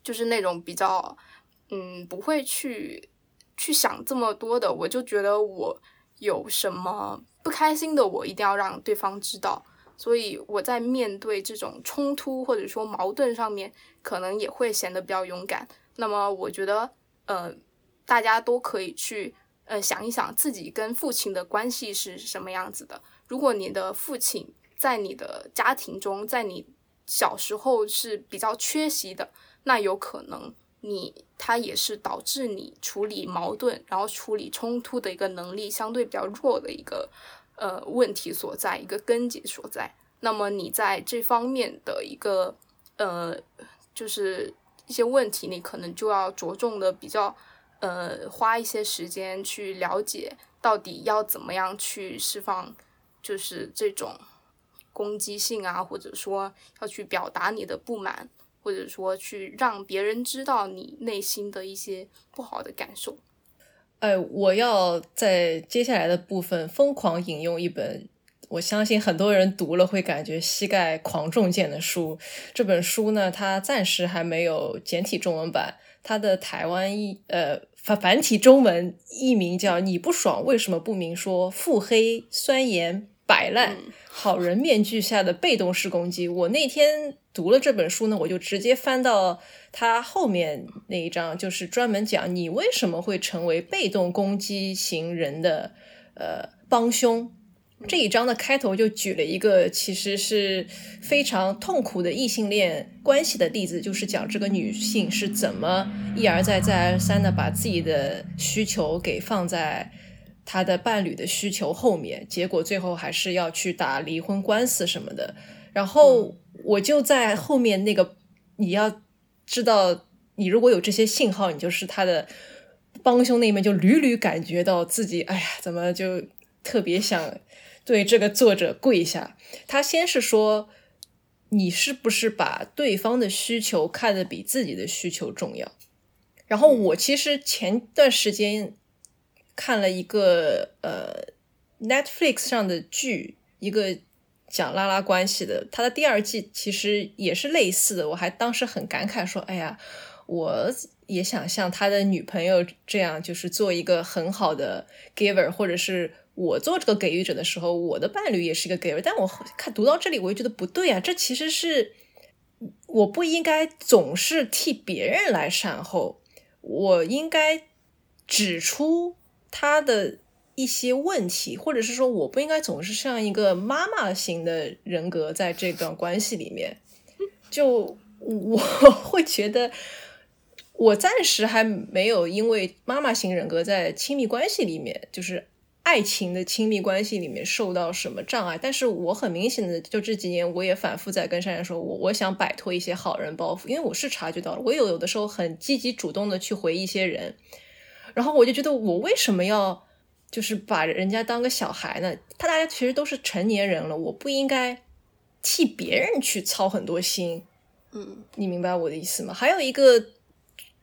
就是那种比较嗯，不会去去想这么多的。我就觉得我有什么不开心的，我一定要让对方知道。所以我在面对这种冲突或者说矛盾上面，可能也会显得比较勇敢。那么我觉得，呃，大家都可以去呃想一想自己跟父亲的关系是什么样子的。如果你的父亲在你的家庭中，在你小时候是比较缺席的，那有可能你他也是导致你处理矛盾然后处理冲突的一个能力相对比较弱的一个。呃，问题所在，一个根结所在。那么你在这方面的一个呃，就是一些问题，你可能就要着重的比较呃，花一些时间去了解，到底要怎么样去释放，就是这种攻击性啊，或者说要去表达你的不满，或者说去让别人知道你内心的一些不好的感受。
哎，我要在接下来的部分疯狂引用一本，我相信很多人读了会感觉膝盖狂中箭的书。这本书呢，它暂时还没有简体中文版，它的台湾译呃繁繁体中文译名叫《你不爽为什么不明说？腹黑、酸言、摆烂、好人面具下的被动式攻击》。我那天读了这本书呢，我就直接翻到。他后面那一章就是专门讲你为什么会成为被动攻击型人的呃帮凶。这一章的开头就举了一个其实是非常痛苦的异性恋关系的例子，就是讲这个女性是怎么一而再再而三的把自己的需求给放在她的伴侣的需求后面，结果最后还是要去打离婚官司什么的。然后我就在后面那个你要。知道你如果有这些信号，你就是他的帮凶那一面，就屡屡感觉到自己，哎呀，怎么就特别想对这个作者跪下？他先是说，你是不是把对方的需求看得比自己的需求重要？然后我其实前段时间看了一个呃 Netflix 上的剧，一个。讲拉拉关系的，他的第二季其实也是类似的。我还当时很感慨说：“哎呀，我也想像他的女朋友这样，就是做一个很好的 giver，或者是我做这个给予者的时候，我的伴侣也是一个 giver。”但我看读到这里，我就觉得不对啊，这其实是我不应该总是替别人来善后，我应该指出他的。一些问题，或者是说，我不应该总是像一个妈妈型的人格在这段关系里面。就 我会觉得，我暂时还没有因为妈妈型人格在亲密关系里面，就是爱情的亲密关系里面受到什么障碍。但是我很明显的，就这几年我也反复在跟珊珊说，我我想摆脱一些好人包袱，因为我是察觉到了，我有有的时候很积极主动的去回一些人，然后我就觉得我为什么要。就是把人家当个小孩呢，他大家其实都是成年人了，我不应该替别人去操很多心，
嗯，
你明白我的意思吗？还有一个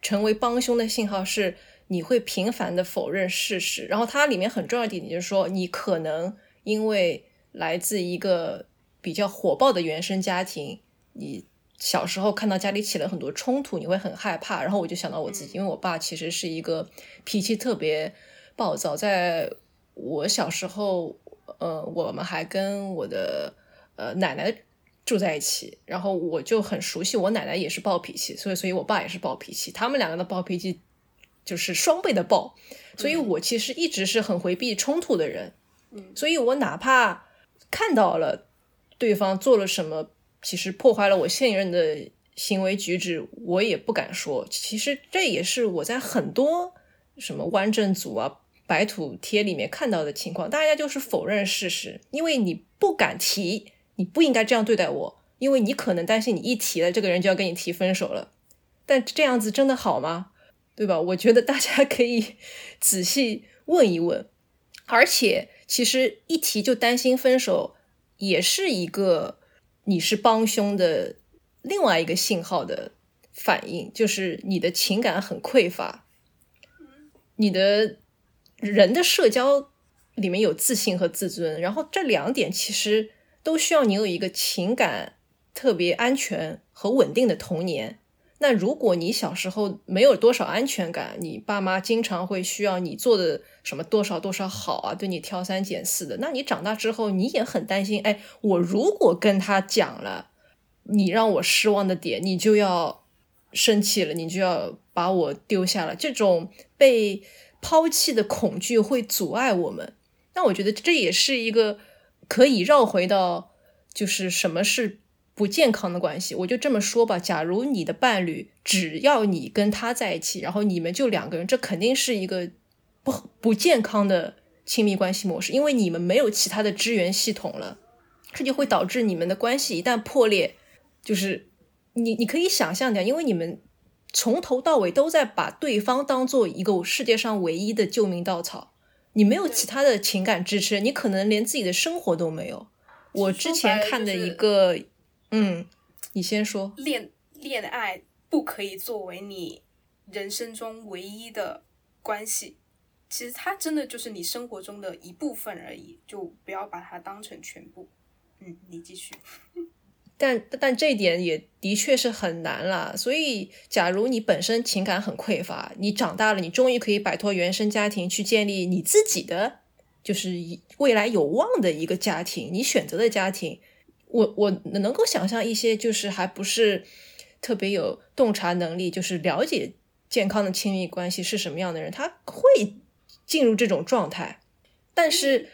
成为帮凶的信号是，你会频繁的否认事实，然后它里面很重要的一点就是说，你可能因为来自一个比较火爆的原生家庭，你小时候看到家里起了很多冲突，你会很害怕，然后我就想到我自己，因为我爸其实是一个脾气特别。暴躁，在我小时候，呃，我们还跟我的呃奶奶住在一起，然后我就很熟悉，我奶奶也是暴脾气，所以所以我爸也是暴脾气，他们两个的暴脾气就是双倍的暴，所以我其实一直是很回避冲突的人，
嗯。
所以我哪怕看到了对方做了什么，其实破坏了我现任的行为举止，我也不敢说。其实这也是我在很多什么湾正组啊、白土贴里面看到的情况，大家就是否认事实，因为你不敢提，你不应该这样对待我，因为你可能担心你一提了，这个人就要跟你提分手了。但这样子真的好吗？对吧？我觉得大家可以 仔细问一问，而且其实一提就担心分手，也是一个你是帮凶的另外一个信号的反应，就是你的情感很匮乏，你的人的社交里面有自信和自尊，然后这两点其实都需要你有一个情感特别安全和稳定的童年。那如果你小时候没有多少安全感，你爸妈经常会需要你做的什么多少多少好啊，对你挑三拣四的，那你长大之后你也很担心，哎，我如果跟他讲了你让我失望的点，你就要生气了，你就要把我丢下了，这种被抛弃的恐惧会阻碍我们。那我觉得这也是一个可以绕回到，就是什么是不健康的关系。我就这么说吧，假如你的伴侣只要你跟他在一起，然后你们就两个人，这肯定是一个不不健康的亲密关系模式，因为你们没有其他的支援系统了，这就会导致你们的关系一旦破裂，就是你你可以想象的，因为你们从头到尾都在把对方当做一个世界上唯一的救命稻草，你没有其他的情感支持，你可能连自己的生活都没有。我之前看的一个，嗯，你先说。
恋恋爱不可以作为你人生中唯一的关系，其实它真的就是你生活中的一部分而已，就不要把它当成全部。嗯，你继续。
但但这一点也的确是很难啦。所以，假如你本身情感很匮乏，你长大了，你终于可以摆脱原生家庭，去建立你自己的，就是未来有望的一个家庭，你选择的家庭。我我能够想象一些，就是还不是特别有洞察能力，就是了解健康的亲密关系是什么样的人，他会进入这种状态。但是，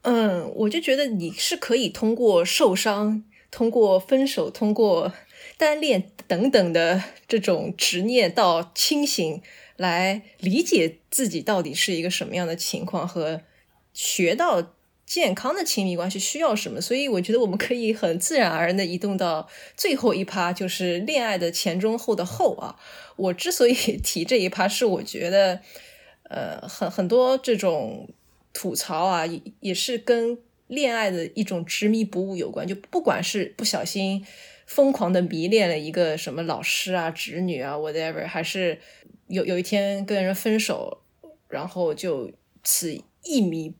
嗯，我就觉得你是可以通过受伤。通过分手、通过单恋等等的这种执念到清醒，来理解自己到底是一个什么样的情况，和学到健康的亲密关系需要什么。所以，我觉得我们可以很自然而然的移动到最后一趴，就是恋爱的前中后的后啊。我之所以提这一趴，是我觉得，呃，很很多这种吐槽啊，也也是跟。恋爱的一种执迷不悟有关，就不管是不小心疯狂的迷恋了一个什么老师啊、侄女啊，whatever，还是有有一天跟人分手，然后就此一迷，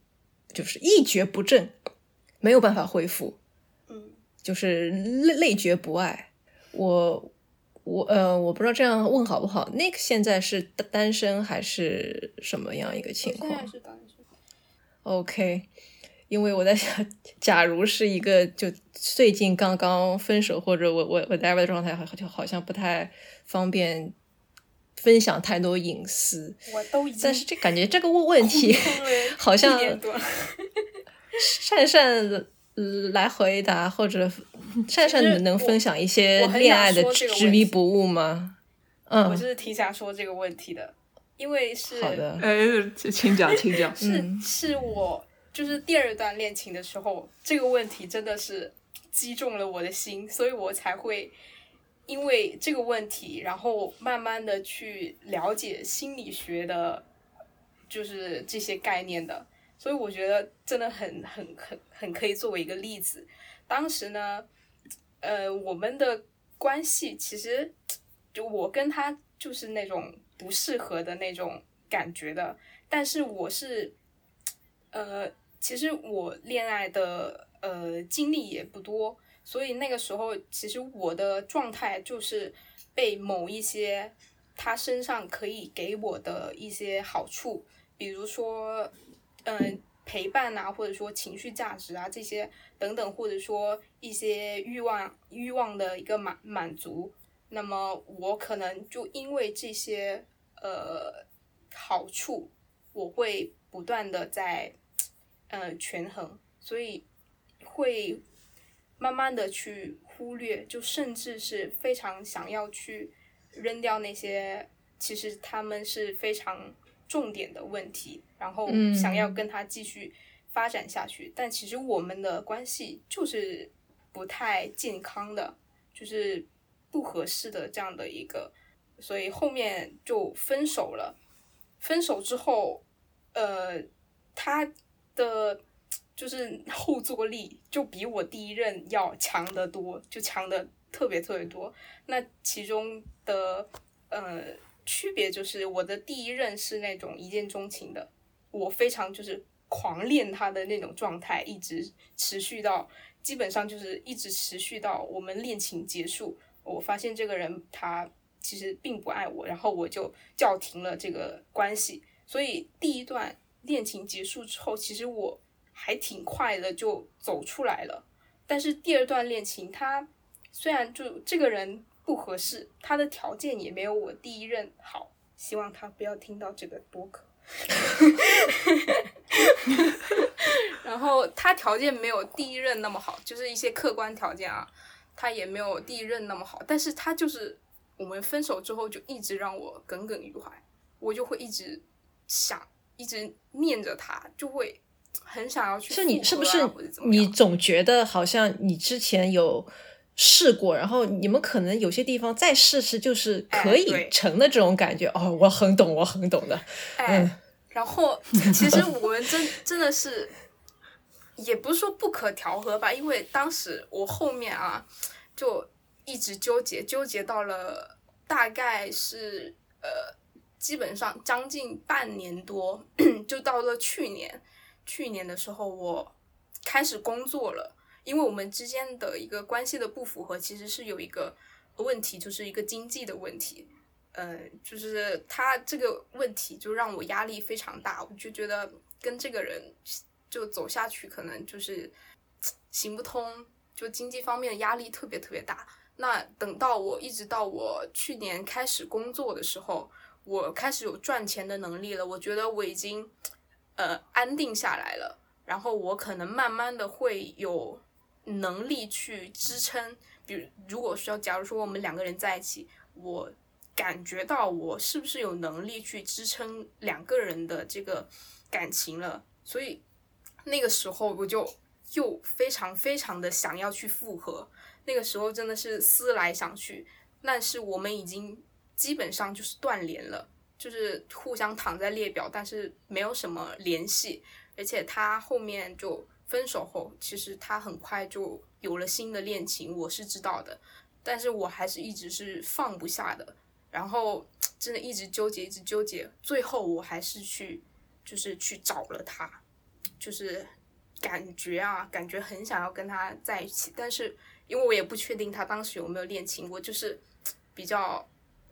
就是一蹶不振，没有办法恢复，
嗯，
就是累累觉不爱。我我呃，我不知道这样问好不好。Nick 现在是单身还是什么样一个情况？
现在是单身。
OK。因为我在想，假如是一个就最近刚刚分手或者我我我 whatever 的状态，就好像不太方便分享太多隐私。
我都已经，
但是这感觉这个问问题好像 善善来回答，或者 善善能分享一些恋爱的执迷不悟吗？嗯，
我就是挺想说这个问题的，因为是
好的，
哎，请讲，请讲，
是是我。就是第二段恋情的时候，这个问题真的是击中了我的心，所以我才会因为这个问题，然后慢慢的去了解心理学的，就是这些概念的。所以我觉得真的很很很很可以作为一个例子。当时呢，呃，我们的关系其实就我跟他就是那种不适合的那种感觉的，但是我是呃。其实我恋爱的呃经历也不多，所以那个时候其实我的状态就是被某一些他身上可以给我的一些好处，比如说，嗯、陪伴啊，或者说情绪价值啊这些等等，或者说一些欲望欲望的一个满满足，那么我可能就因为这些呃好处，我会不断的在呃权衡，所以会慢慢的去忽略，就甚至是非常想要去扔掉那些其实他们是非常。重点的问题，然后想要跟他继续发展下去，但其实我们的关系就是不太健康的，就是不合适的这样的一个，所以后面就分手了。分手之后，呃，他的就是后坐力就比我第一任要强得多，就强的特别特别多。那其中的呃。区别就是我的第一任是那种一见钟情的，我非常就是狂恋他的那种状态，一直持续到基本上就是一直持续到我们恋情结束。我发现这个人他其实并不爱我，然后我就叫停了这个关系。所以第一段恋情结束之后，其实我还挺快的就走出来了。但是第二段恋情，他虽然就这个人。不合适，他的条件也没有我第一任好。希望他不要听到这个播客。然后他条件没有第一任那么好，就是一些客观条件啊，他也没有第一任那么好。但是他就是我们分手之后就一直让我耿耿于怀，我就会一直想，一直念着他，就会很想要去。
是你是不是你总觉得好像你之前有。试过，然后你们可能有些地方再试试，就是可以成的这种感觉。哦，我很懂，我很懂的。
嗯，然后其实我们真真的是，也不是说不可调和吧，因为当时我后面啊，就一直纠结，纠结到了大概是呃，基本上将近半年多，就到了去年，去年的时候我开始工作了。因为我们之间的一个关系的不符合，其实是有一个问题，就是一个经济的问题。呃，就是他这个问题就让我压力非常大，我就觉得跟这个人就走下去可能就是行不通，就经济方面的压力特别特别大。那等到我一直到我去年开始工作的时候，我开始有赚钱的能力了，我觉得我已经呃安定下来了，然后我可能慢慢的会有。能力去支撑，比如如果说，假如说我们两个人在一起，我感觉到我是不是有能力去支撑两个人的这个感情了，所以那个时候我就又非常非常的想要去复合，那个时候真的是思来想去，但是我们已经基本上就是断联了，就是互相躺在列表，但是没有什么联系，而且他后面就。分手后，其实他很快就有了新的恋情，我是知道的，但是我还是一直是放不下的，然后真的一直纠结，一直纠结，最后我还是去，就是去找了他，就是感觉啊，感觉很想要跟他在一起，但是因为我也不确定他当时有没有恋情，我就是比较，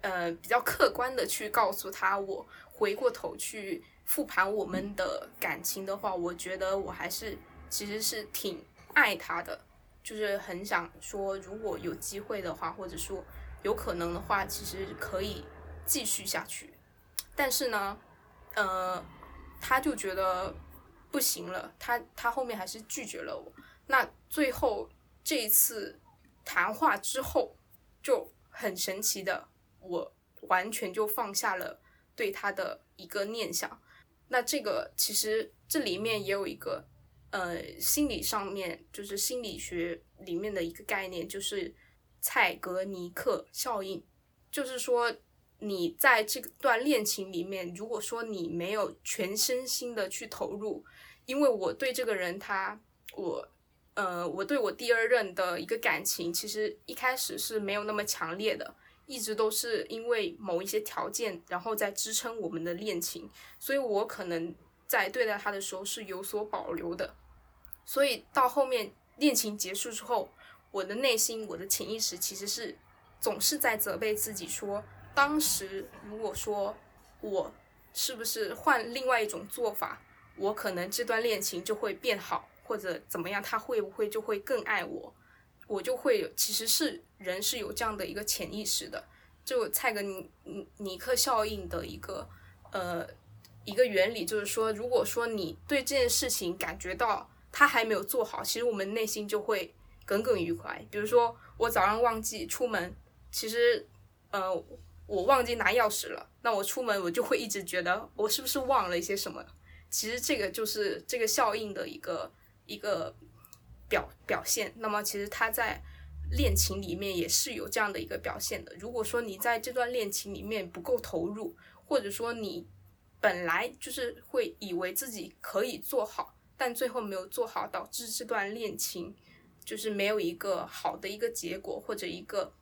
呃，比较客观的去告诉他，我回过头去复盘我们的感情的话，我觉得我还是。其实是挺爱他的，就是很想说，如果有机会的话，或者说有可能的话，其实可以继续下去。但是呢，呃，他就觉得不行了，他他后面还是拒绝了我。那最后这一次谈话之后，就很神奇的，我完全就放下了对他的一个念想。那这个其实这里面也有一个。呃，心理上面就是心理学里面的一个概念，就是蔡格尼克效应。就是说，你在这段恋情里面，如果说你没有全身心的去投入，因为我对这个人，他我呃，我对我第二任的一个感情，其实一开始是没有那么强烈的，一直都是因为某一些条件，然后在支撑我们的恋情，所以我可能在对待他的时候是有所保留的。所以到后面恋情结束之后，我的内心、我的潜意识其实是总是在责备自己，说当时如果说我是不是换另外一种做法，我可能这段恋情就会变好，或者怎么样，他会不会就会更爱我？我就会其实是人是有这样的一个潜意识的，就蔡格尼尼尼克效应的一个呃一个原理，就是说，如果说你对这件事情感觉到他还没有做好，其实我们内心就会耿耿于怀。比如说我早上忘记出门，其实呃我忘记拿钥匙了，那我出门我就会一直觉得我是不是忘了一些什么？其实这个就是这个效应的一个一个。表表现，那么其实他在恋情里面也是有这样的一个表现的。如果说你在这段恋情里面不够投入，或者说你本来就是会以为自己可以做好，但最后没有做好，导致这段恋情就是没有一个好的一个结果，或者一个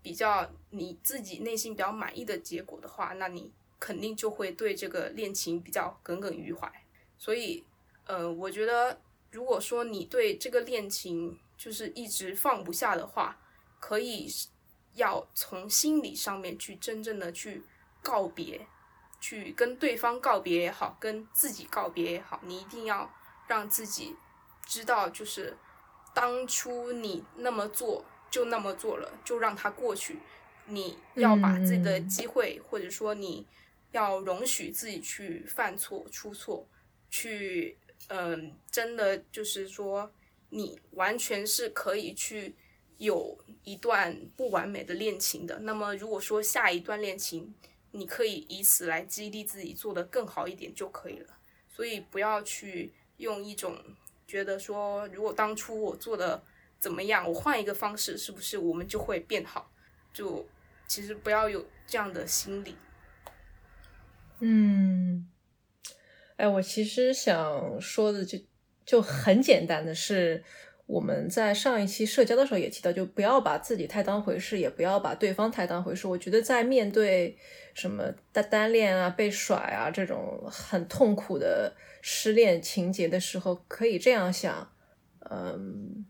比较你自己内心比较满意的结果的话，那你肯定就会对这个恋情比较耿耿于怀。所以，呃，我觉得。如果说你对这个恋情就是一直放不下的话，可以要从心理上面去真正的去告别，去跟对方告别也好，跟自己告别也好，你一定要让自己知道，就是当初你那么做就那么做了，就让它过去。你要把自己的机会，或者说你要容许自己去犯错、出错，去。嗯，真的就是说，你完全是可以去有一段不完美的恋情的。那么，如果说下一段恋情，你可以以此来激励自己做得更好一点就可以了。所以，不要去用一种觉得说，如果当初我做的怎么样，我换一个方式，是不是我们就会变好？就其实不要有这样的心理。
嗯。哎，我其实想说的就就很简单的是，我们在上一期社交的时候也提到，就不要把自己太当回事，也不要把对方太当回事。我觉得在面对什么单单恋啊、被甩啊这种很痛苦的失恋情节的时候，可以这样想：嗯，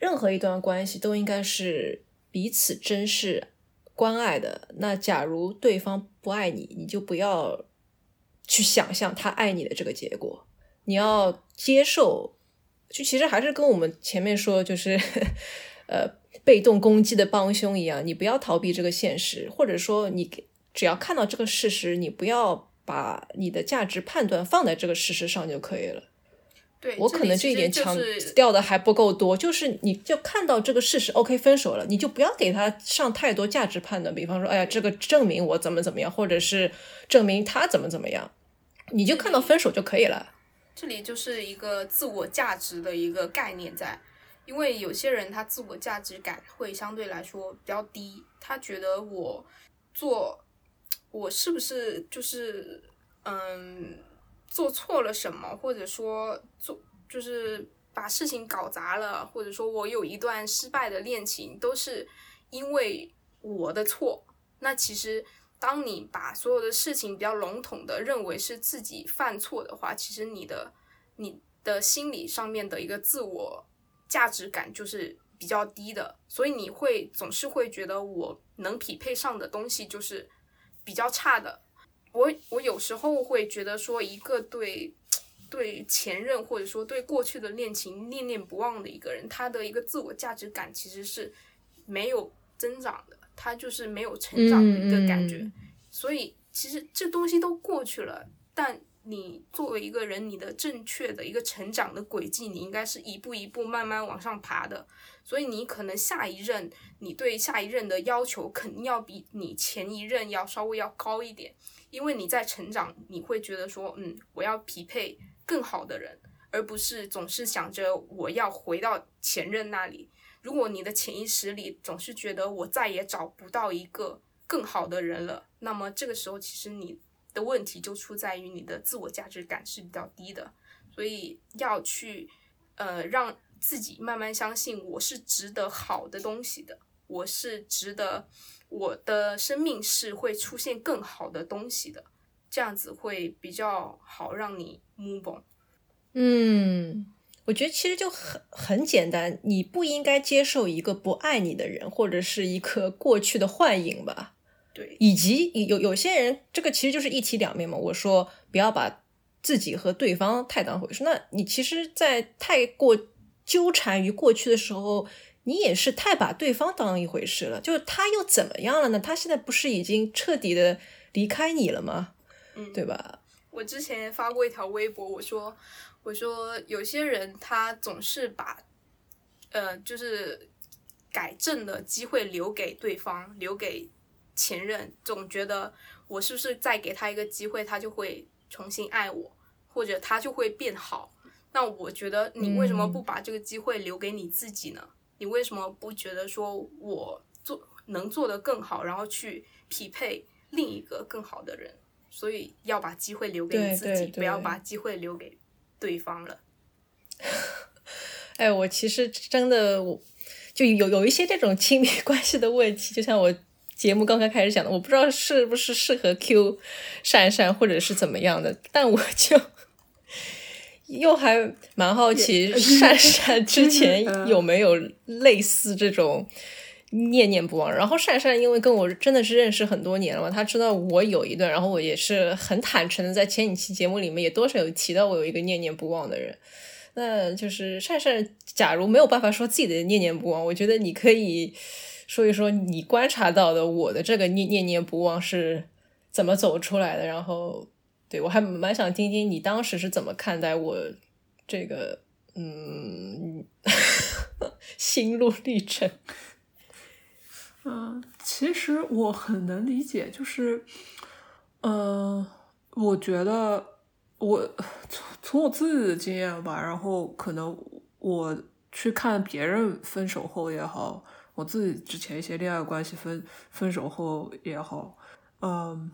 任何一段关系都应该是彼此珍视、关爱的。那假如对方不爱你，你就不要。去想象他爱你的这个结果，你要接受，就其实还是跟我们前面说，就是 呃被动攻击的帮凶一样，你不要逃避这个现实，或者说你只要看到这个事实，你不要把你的价值判断放在这个事实上就可以了。
对
我可能
这
一点强调的还不够多，就是你就看到这个事实，OK，分手了，你就不要给他上太多价值判断，比方说，哎呀，这个证明我怎么怎么样，或者是证明他怎么怎么样。你就看到分手就可以了。
这里就是一个自我价值的一个概念在，因为有些人他自我价值感会相对来说比较低，他觉得我做我是不是就是嗯做错了什么，或者说做就是把事情搞砸了，或者说我有一段失败的恋情都是因为我的错，那其实。当你把所有的事情比较笼统的认为是自己犯错的话，其实你的你的心理上面的一个自我价值感就是比较低的，所以你会总是会觉得我能匹配上的东西就是比较差的。我我有时候会觉得说，一个对对前任或者说对过去的恋情念念不忘的一个人，他的一个自我价值感其实是没有增长的。他就是没有成长的一个感觉，所以其实这东西都过去了。但你作为一个人，你的正确的一个成长的轨迹，你应该是一步一步慢慢往上爬的。所以你可能下一任，你对下一任的要求肯定要比你前一任要稍微要高一点，因为你在成长，你会觉得说，嗯，我要匹配更好的人，而不是总是想着我要回到前任那里。如果你的潜意识里总是觉得我再也找不到一个更好的人了，那么这个时候其实你的问题就出在于你的自我价值感是比较低的，所以要去呃让自己慢慢相信我是值得好的东西的，我是值得我的生命是会出现更好的东西的，这样子会比较好让你 move on。
嗯。我觉得其实就很很简单，你不应该接受一个不爱你的人，或者是一个过去的幻影吧。
对，
以及有有些人，这个其实就是一体两面嘛。我说不要把自己和对方太当回事。那你其实，在太过纠缠于过去的时候，你也是太把对方当一回事了。就是他又怎么样了呢？他现在不是已经彻底的离开你了吗？
嗯，
对吧？
我之前发过一条微博，我说我说有些人他总是把呃就是改正的机会留给对方，留给前任，总觉得我是不是再给他一个机会，他就会重新爱我，或者他就会变好。那我觉得你为什么不把这个机会留给你自己呢？你为什么不觉得说我做能做得更好，然后去匹配另一个更好的人？所以要把机会留给你自己，
对对对
不要把机会留给对方了。
哎，我其实真的我就有有一些这种亲密关系的问题，就像我节目刚刚开始讲的，我不知道是不是适合 Q 善善或者是怎么样的，但我就又还蛮好奇 善善之前有没有类似这种念念不忘。然后善善因为跟我真的是认识很多年了嘛，他知道我有一段，然后我也是很坦诚的在前几期节目里面也多少有提到我有一个念念不忘的人。那就是善善，假如没有办法说自己的念念不忘，我觉得你可以说一说你观察到的我的这个念念念不忘是怎么走出来的。然后，对我还蛮想听听你当时是怎么看待我这个嗯 心路历程。
嗯，其实我很能理解，就是，嗯、我觉得我从从我自己的经验吧，然后可能我去看别人分手后也好，我自己之前一些恋爱关系分分手后也好，嗯，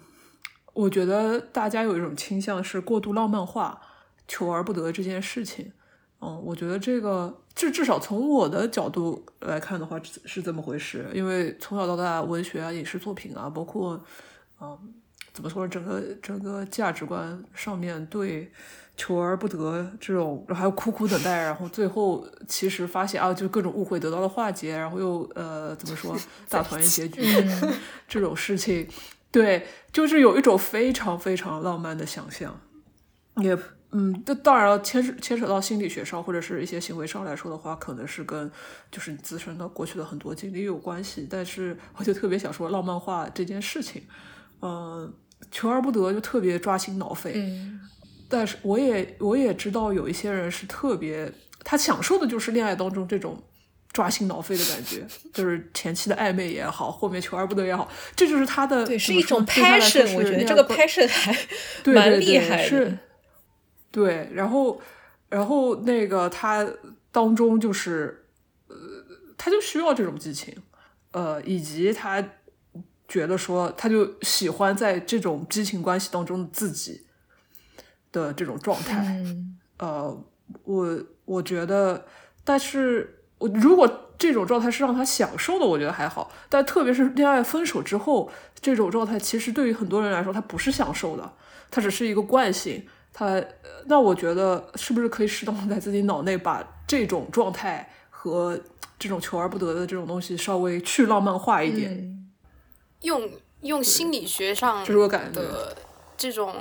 我觉得大家有一种倾向是过度浪漫化求而不得这件事情。嗯，我觉得这个至至少从我的角度来看的话是是这么回事，因为从小到大文学啊、影视作品啊，包括嗯怎么说呢，整个整个价值观上面对求而不得这种，还有苦苦等待，然后最后其实发现啊，就各种误会得到了化解，然后又呃怎么说 大团圆结局 这种事情，对，就是有一种非常非常浪漫的想象，也。嗯，这当然了，牵扯牵扯到心理学上或者是一些行为上来说的话，可能是跟就是你自身的过去的很多经历有关系。但是我就特别想说浪漫化这件事情，嗯，求而不得就特别抓心挠肺。
嗯，
但是我也我也知道有一些人是特别，他享受的就是恋爱当中这种抓心挠肺的感觉，就是前期的暧昧也好，后面求而不得也好，这就是他的
对，是一种 passion，我觉得这个 passion 还
对
蛮厉害的。
是，对，然后然后那个他当中就是，呃，他就需要这种激情，呃，以及他觉得说，他就喜欢在这种激情关系当中的自己的这种状态，
嗯
呃，我我觉得，但是我如果这种状态是让他享受的，我觉得还好。但特别是恋爱分手之后，这种状态其实对于很多人来说，他不是享受的，它只是一个惯性。它，呃那我觉得是不是可以适当的在自己脑内把这种状态和这种求而不得的这种东西稍微去浪漫化一点？
嗯
用用心理学上
这是我感觉
的这种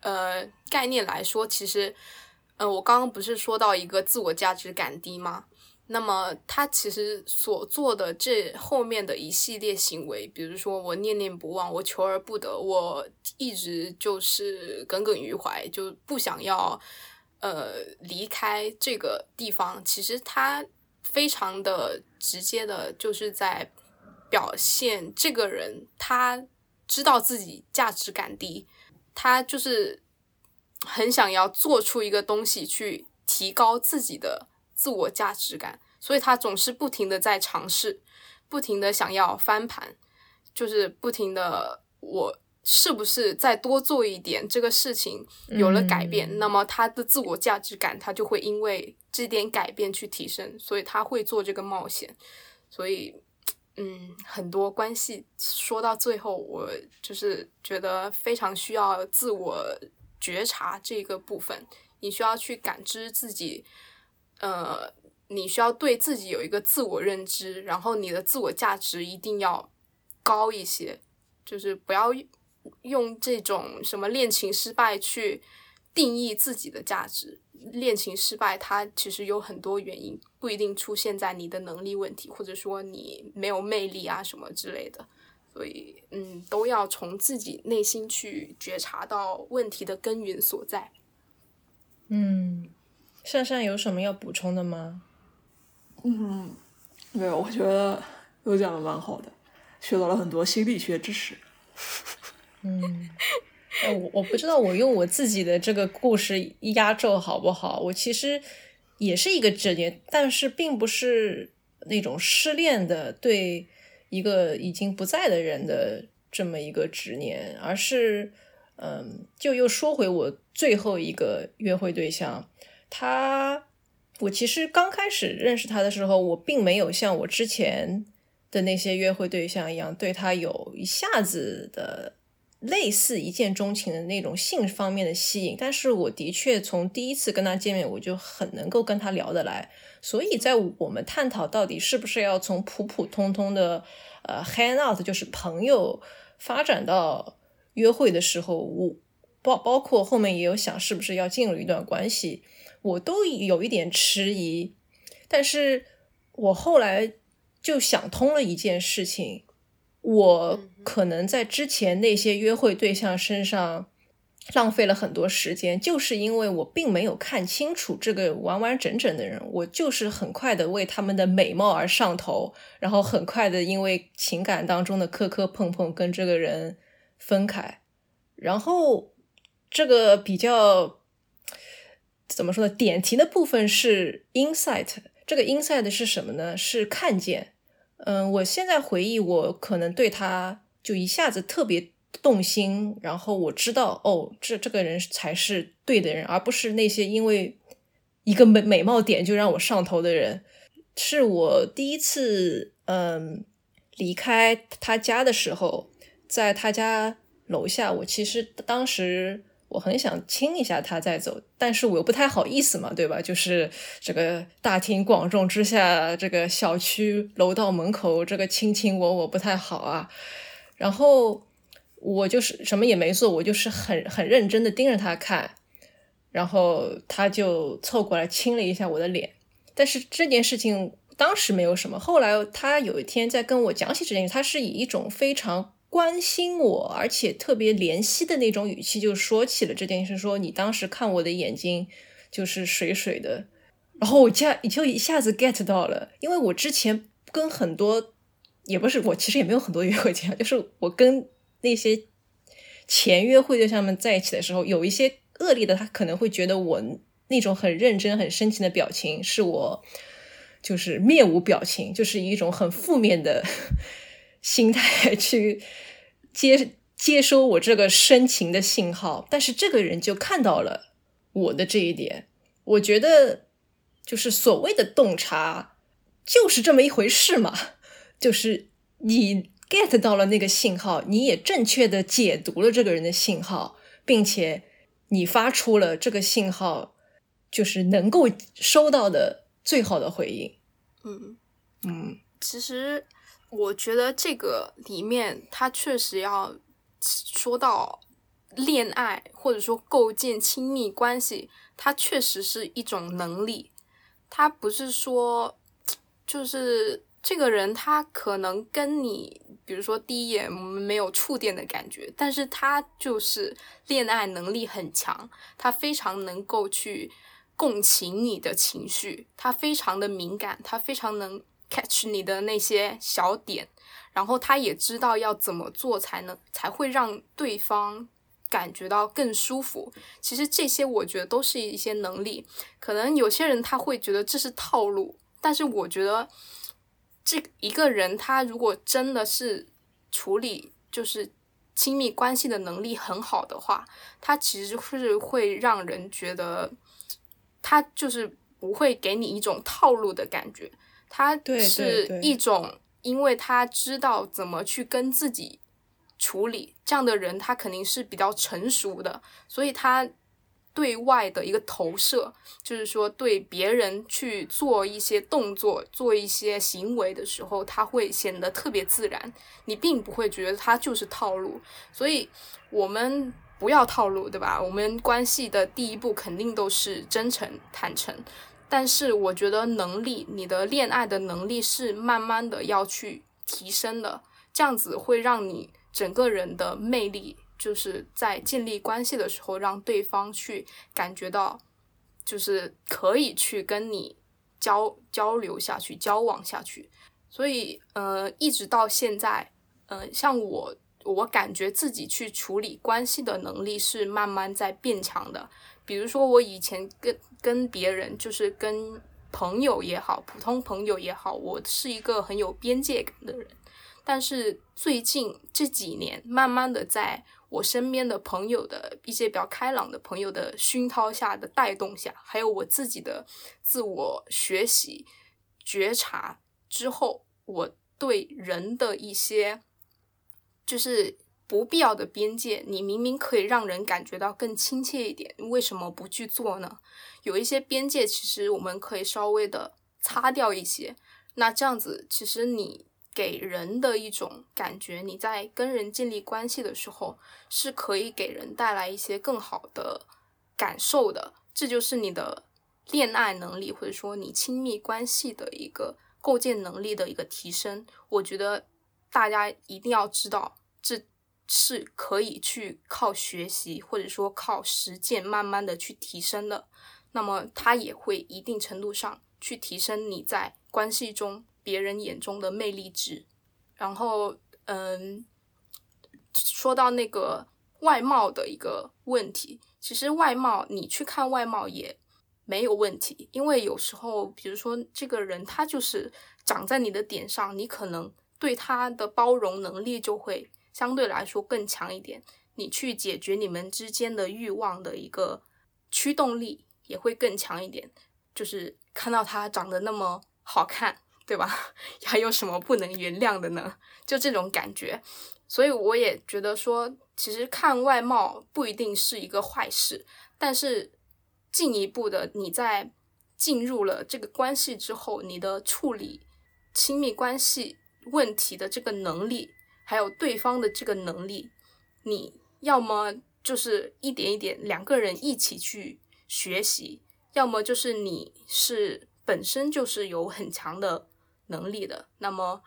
呃概念来说，其实，呃，我刚刚不是说到一个自我价值感低吗？那么他其实所做的这后面的一系列行为，比如说我念念不忘，我求而不得，我一直就是耿耿于怀，就不想要呃离开这个地方。其实他非常的直接的，就是在表现这个人他知道自己价值感低，他就是很想要做出一个东西去提高自己的自我价值感，所以他总是不停的在尝试，不停的想要翻盘，就是不停的我是不是再多做一点这个事情有了改变，
嗯
那么他的自我价值感他就会因为这点改变去提升，所以他会做这个冒险，所以。嗯，很多关系说到最后，我就是觉得非常需要自我觉察这个部分。你需要去感知自己，呃，你需要对自己有一个自我认知，然后你的自我价值一定要高一些，就是不要用这种什么恋情失败去定义自己的价值。恋情失败，它其实有很多原因，不一定出现在你的能力问题，或者说你没有魅力啊什么之类的。所以，嗯，都要从自己内心去觉察到问题的根源所在。
嗯，珊珊有什么要补充的吗？
嗯，没有，我觉得都讲的蛮好的，学到了很多心理学知识。
嗯，哎，我我不知道我用我自己的这个故事压轴好不好？我其实也是一个执念，但是并不是那种失恋的对。一个已经不在的人的这么一个执念，而是，嗯，就又说回我最后一个约会对象，他，我其实刚开始认识他的时候，我并没有像我之前的那些约会对象一样，对他有一下子的类似一见钟情的那种性方面的吸引，但是我的确从第一次跟他见面，我就很能够跟他聊得来。所以在我们探讨到底是不是要从普普通通的呃 hang out 就是朋友发展到约会的时候，我包包括后面也有想是不是要进入一段关系，我都有一点迟疑。但是我后来就想通了一件事情，我可能在之前那些约会对象身上。浪费了很多时间，就是因为我并没有看清楚这个完完整整的人，我就是很快的为他们的美貌而上头，然后很快的因为情感当中的磕磕碰碰跟这个人分开，然后这个比较怎么说呢？点题的部分是 insight，这个 insight 是什么呢？是看见。嗯，我现在回忆，我可能对他就一下子特别。动心，然后我知道哦，这这个人才是对的人，而不是那些因为一个美美貌点就让我上头的人。是我第一次嗯离开他家的时候，在他家楼下，我其实当时我很想亲一下他再走，但是我又不太好意思嘛，对吧？就是这个大庭广众之下，这个小区楼道门口这个卿卿我我不太好啊，然后。我就是什么也没做，我就是很很认真的盯着他看，然后他就凑过来亲了一下我的脸。但是这件事情当时没有什么，后来他有一天在跟我讲起这件事，他是以一种非常关心我，而且特别怜惜的那种语气，就说起了这件事，说你当时看我的眼睛就是水水的，然后我一下就一下子 get 到了，因为我之前跟很多也不是我其实也没有很多约会经验，就是我跟。那些前约会对象们在一起的时候，有一些恶劣的，他可能会觉得我那种很认真、很深情的表情是我就是面无表情，就是一种很负面的心态 去接接收我这个深情的信号。但是这个人就看到了我的这一点，我觉得就是所谓的洞察就是这么一回事嘛，就是你。get 到了那个信号，你也正确的解读了这个人的信号，并且你发出了这个信号，就是能够收到的最好的回应。
嗯
嗯，
其实我觉得这个里面，他确实要说到恋爱或者说构建亲密关系，它确实是一种能力，他不是说就是这个人他可能跟你。比如说第一眼我们没有触电的感觉，但是他就是恋爱能力很强，他非常能够去共情你的情绪，他非常的敏感，他非常能 catch 你的那些小点，然后他也知道要怎么做才能才会让对方感觉到更舒服。其实这些我觉得都是一些能力，可能有些人他会觉得这是套路，但是我觉得。这一个人，他如果真的是处理就是亲密关系的能力很好的话，他其实是会让人觉得他就是不会给你一种套路的感觉，他是一种，因为他知道怎么去跟自己处理，这样的人他肯定是比较成熟的，所以他。对外的一个投射，就是说对别人去做一些动作、做一些行为的时候，他会显得特别自然，你并不会觉得他就是套路。所以，我们不要套路，对吧？我们关系的第一步肯定都是真诚、坦诚。但是我觉得能力，你的恋爱的能力是慢慢的要去提升的，这样子会让你整个人的魅力，就是在建立关系的时候，让对方去感觉到，就是可以去跟你交交流下去、交往下去。所以，呃，一直到现在，呃，像我，我感觉自己去处理关系的能力是慢慢在变强的。比如说，我以前跟跟别人，就是跟朋友也好，普通朋友也好，我是一个很有边界感的人。但是最近这几年，慢慢的在我身边的朋友的一些比较开朗的朋友的熏陶下的带动下，还有我自己的自我学习、觉察之后，我对人的一些就是。不必要的边界，你明明可以让人感觉到更亲切一点，为什么不去做呢？有一些边界，其实我们可以稍微的擦掉一些。那这样子，其实你给人的一种感觉，你在跟人建立关系的时候，是可以给人带来一些更好的感受的。这就是你的恋爱能力，或者说你亲密关系的一个构建能力的一个提升。我觉得大家一定要知道这。是可以去靠学习或者说靠实践慢慢的去提升的，那么它也会一定程度上去提升你在关系中别人眼中的魅力值。然后，嗯，说到那个外貌的一个问题，其实外貌你去看外貌也没有问题，因为有时候，比如说这个人他就是长在你的点上，你可能对他的包容能力就会。相对来说更强一点，你去解决你们之间的欲望的一个驱动力也会更强一点。就是看到他长得那么好看，对吧？还有什么不能原谅的呢？就这种感觉。所以我也觉得说，其实看外貌不一定是一个坏事，但是进一步的，你在进入了这个关系之后，你的处理亲密关系问题的这个能力。还有对方的这个能力，你要么就是一点一点两个人一起去学习，要么就是你是本身就是有很强的能力的，那么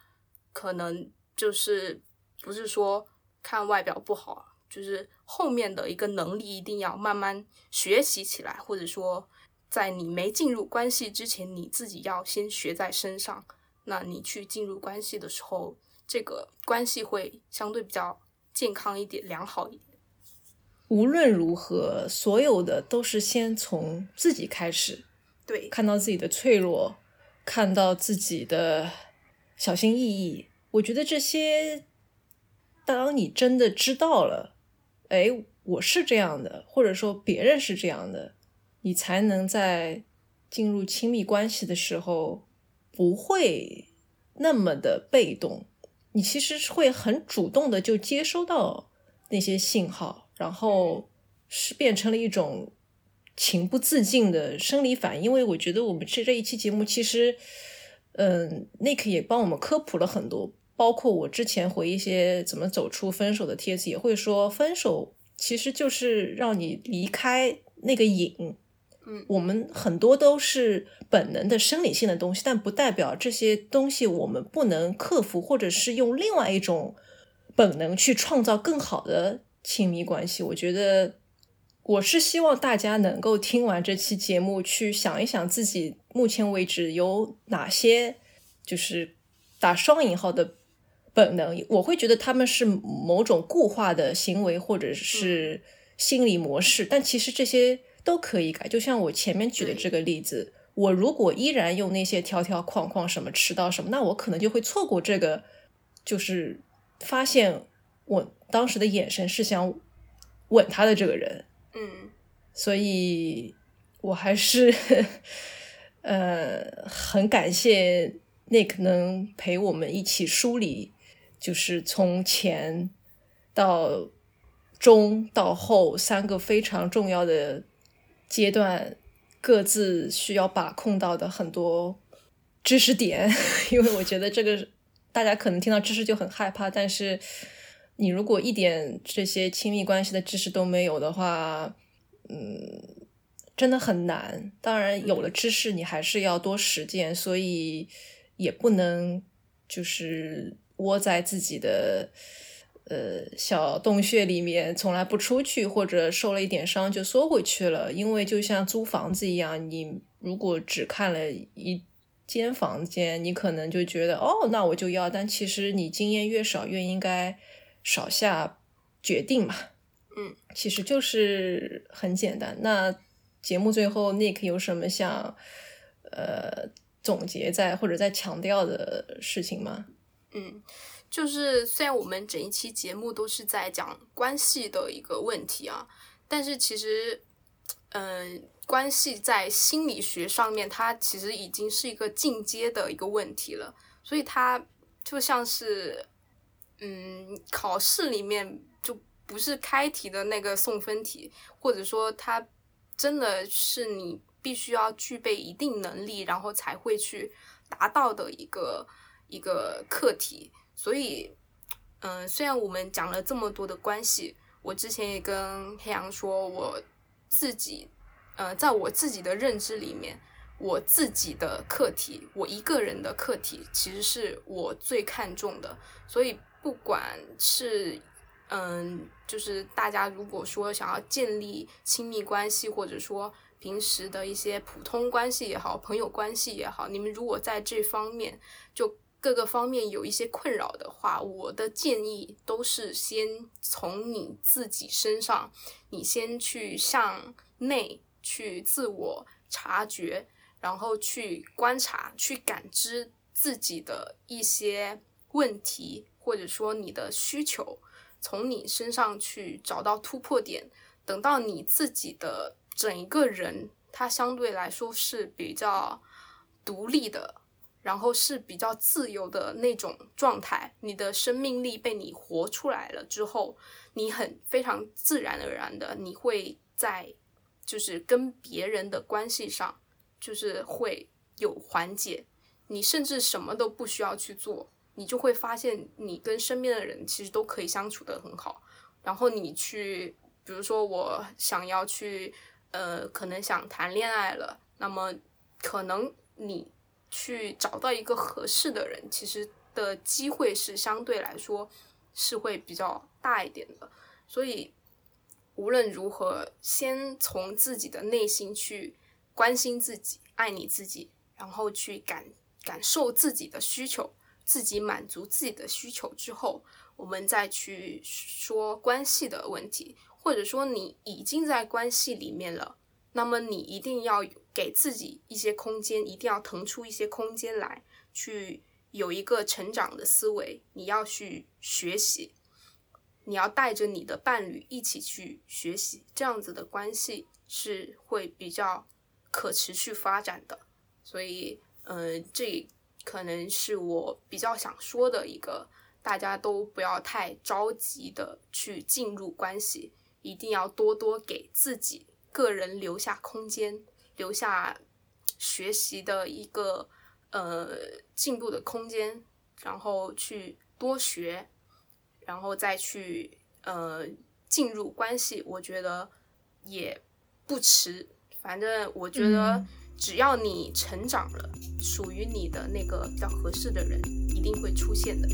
可能就是不是说看外表不好，就是后面的一个能力一定要慢慢学习起来，或者说在你没进入关系之前，你自己要先学在身上，那你去进入关系的时候。这个关系会相对比较健康一点、良好一点。
无论如何，所有的都是先从自己开始，
对，
看到自己的脆弱，看到自己的小心翼翼。我觉得这些，当你真的知道了，哎，我是这样的，或者说别人是这样的，你才能在进入亲密关系的时候不会那么的被动。你其实是会很主动的就接收到那些信号，然后是变成了一种情不自禁的生理反应。因为我觉得我们这这一期节目，其实，嗯，Nick 也帮我们科普了很多，包括我之前回一些怎么走出分手的帖子，也会说分手其实就是让你离开那个瘾。我们很多都是本能的生理性的东西，但不代表这些东西我们不能克服，或者是用另外一种本能去创造更好的亲密关系。我觉得，我是希望大家能够听完这期节目，去想一想自己目前为止有哪些就是打双引号的本能。我会觉得他们是某种固化的行为，或者是心理模式，但其实这些。都可以改，就像我前面举的这个例子，我如果依然用那些条条框框，什么迟到什么，那我可能就会错过这个，就是发现我当时的眼神是想吻他的这个人，
嗯，
所以我还是呃很感谢 Nick 能陪我们一起梳理，就是从前到中到后三个非常重要的。阶段各自需要把控到的很多知识点，因为我觉得这个大家可能听到知识就很害怕，但是你如果一点这些亲密关系的知识都没有的话，嗯，真的很难。当然，有了知识，你还是要多实践，所以也不能就是窝在自己的呃小洞穴里面，从来不出去，或者受了一点伤就缩回去了。因为就像租房子一样，你如果只看了一间房间，你可能就觉得哦，那我就要。但其实你经验越少，越应该。少下决定嘛，
嗯，
其实就是很简单。那节目最后，Nick 有什么想呃总结在或者在强调的事情吗？
嗯，就是虽然我们整一期节目都是在讲关系的一个问题啊，但是其实，嗯，关系在心理学上面，它其实已经是一个进阶的一个问题了，所以它就像是。嗯，考试里面就不是开题的那个送分题，或者说它真的是你必须要具备一定能力，然后才会去达到的一个一个课题。所以，嗯，虽然我们讲了这么多的关系，我之前也跟黑羊说，我自己，呃，在我自己的认知里面，我自己的课题，我一个人的课题，其实是我最看重的，所以。不管是，嗯，就是大家如果说想要建立亲密关系，或者说平时的一些普通关系也好，朋友关系也好，你们如果在这方面就各个方面有一些困扰的话，我的建议都是先从你自己身上，你先去向内去自我察觉，然后去观察、去感知自己的一些问题。或者说你的需求，从你身上去找到突破点，等到你自己的整一个人，他相对来说是比较独立的，然后是比较自由的那种状态。你的生命力被你活出来了之后，你很非常自然而然的，你会在就是跟别人的关系上，就是会有缓解，你甚至什么都不需要去做。你就会发现，你跟身边的人其实都可以相处的很好。然后你去，比如说我想要去，呃，可能想谈恋爱了，那么可能你去找到一个合适的人，其实的机会是相对来说是会比较大一点的。所以无论如何，先从自己的内心去关心自己、爱你自己，然后去感感受自己的需求。自己满足自己的需求之后，我们再去说关系的问题，或者说你已经在关系里面了，那么你一定要有给自己一些空间，一定要腾出一些空间来，去有一个成长的思维。你要去学习，你要带着你的伴侣一起去学习，这样子的关系是会比较可持续发展的。所以，呃，这。可能是我比较想说的一个，大家都不要太着急的去进入关系，一定要多多给自己个人留下空间，留下学习的一个呃进步的空间，然后去多学，然后再去呃进入关系，我觉得也不迟。反正我觉得。只要你成长了，属于你的那个比较合适的人一定会出现的。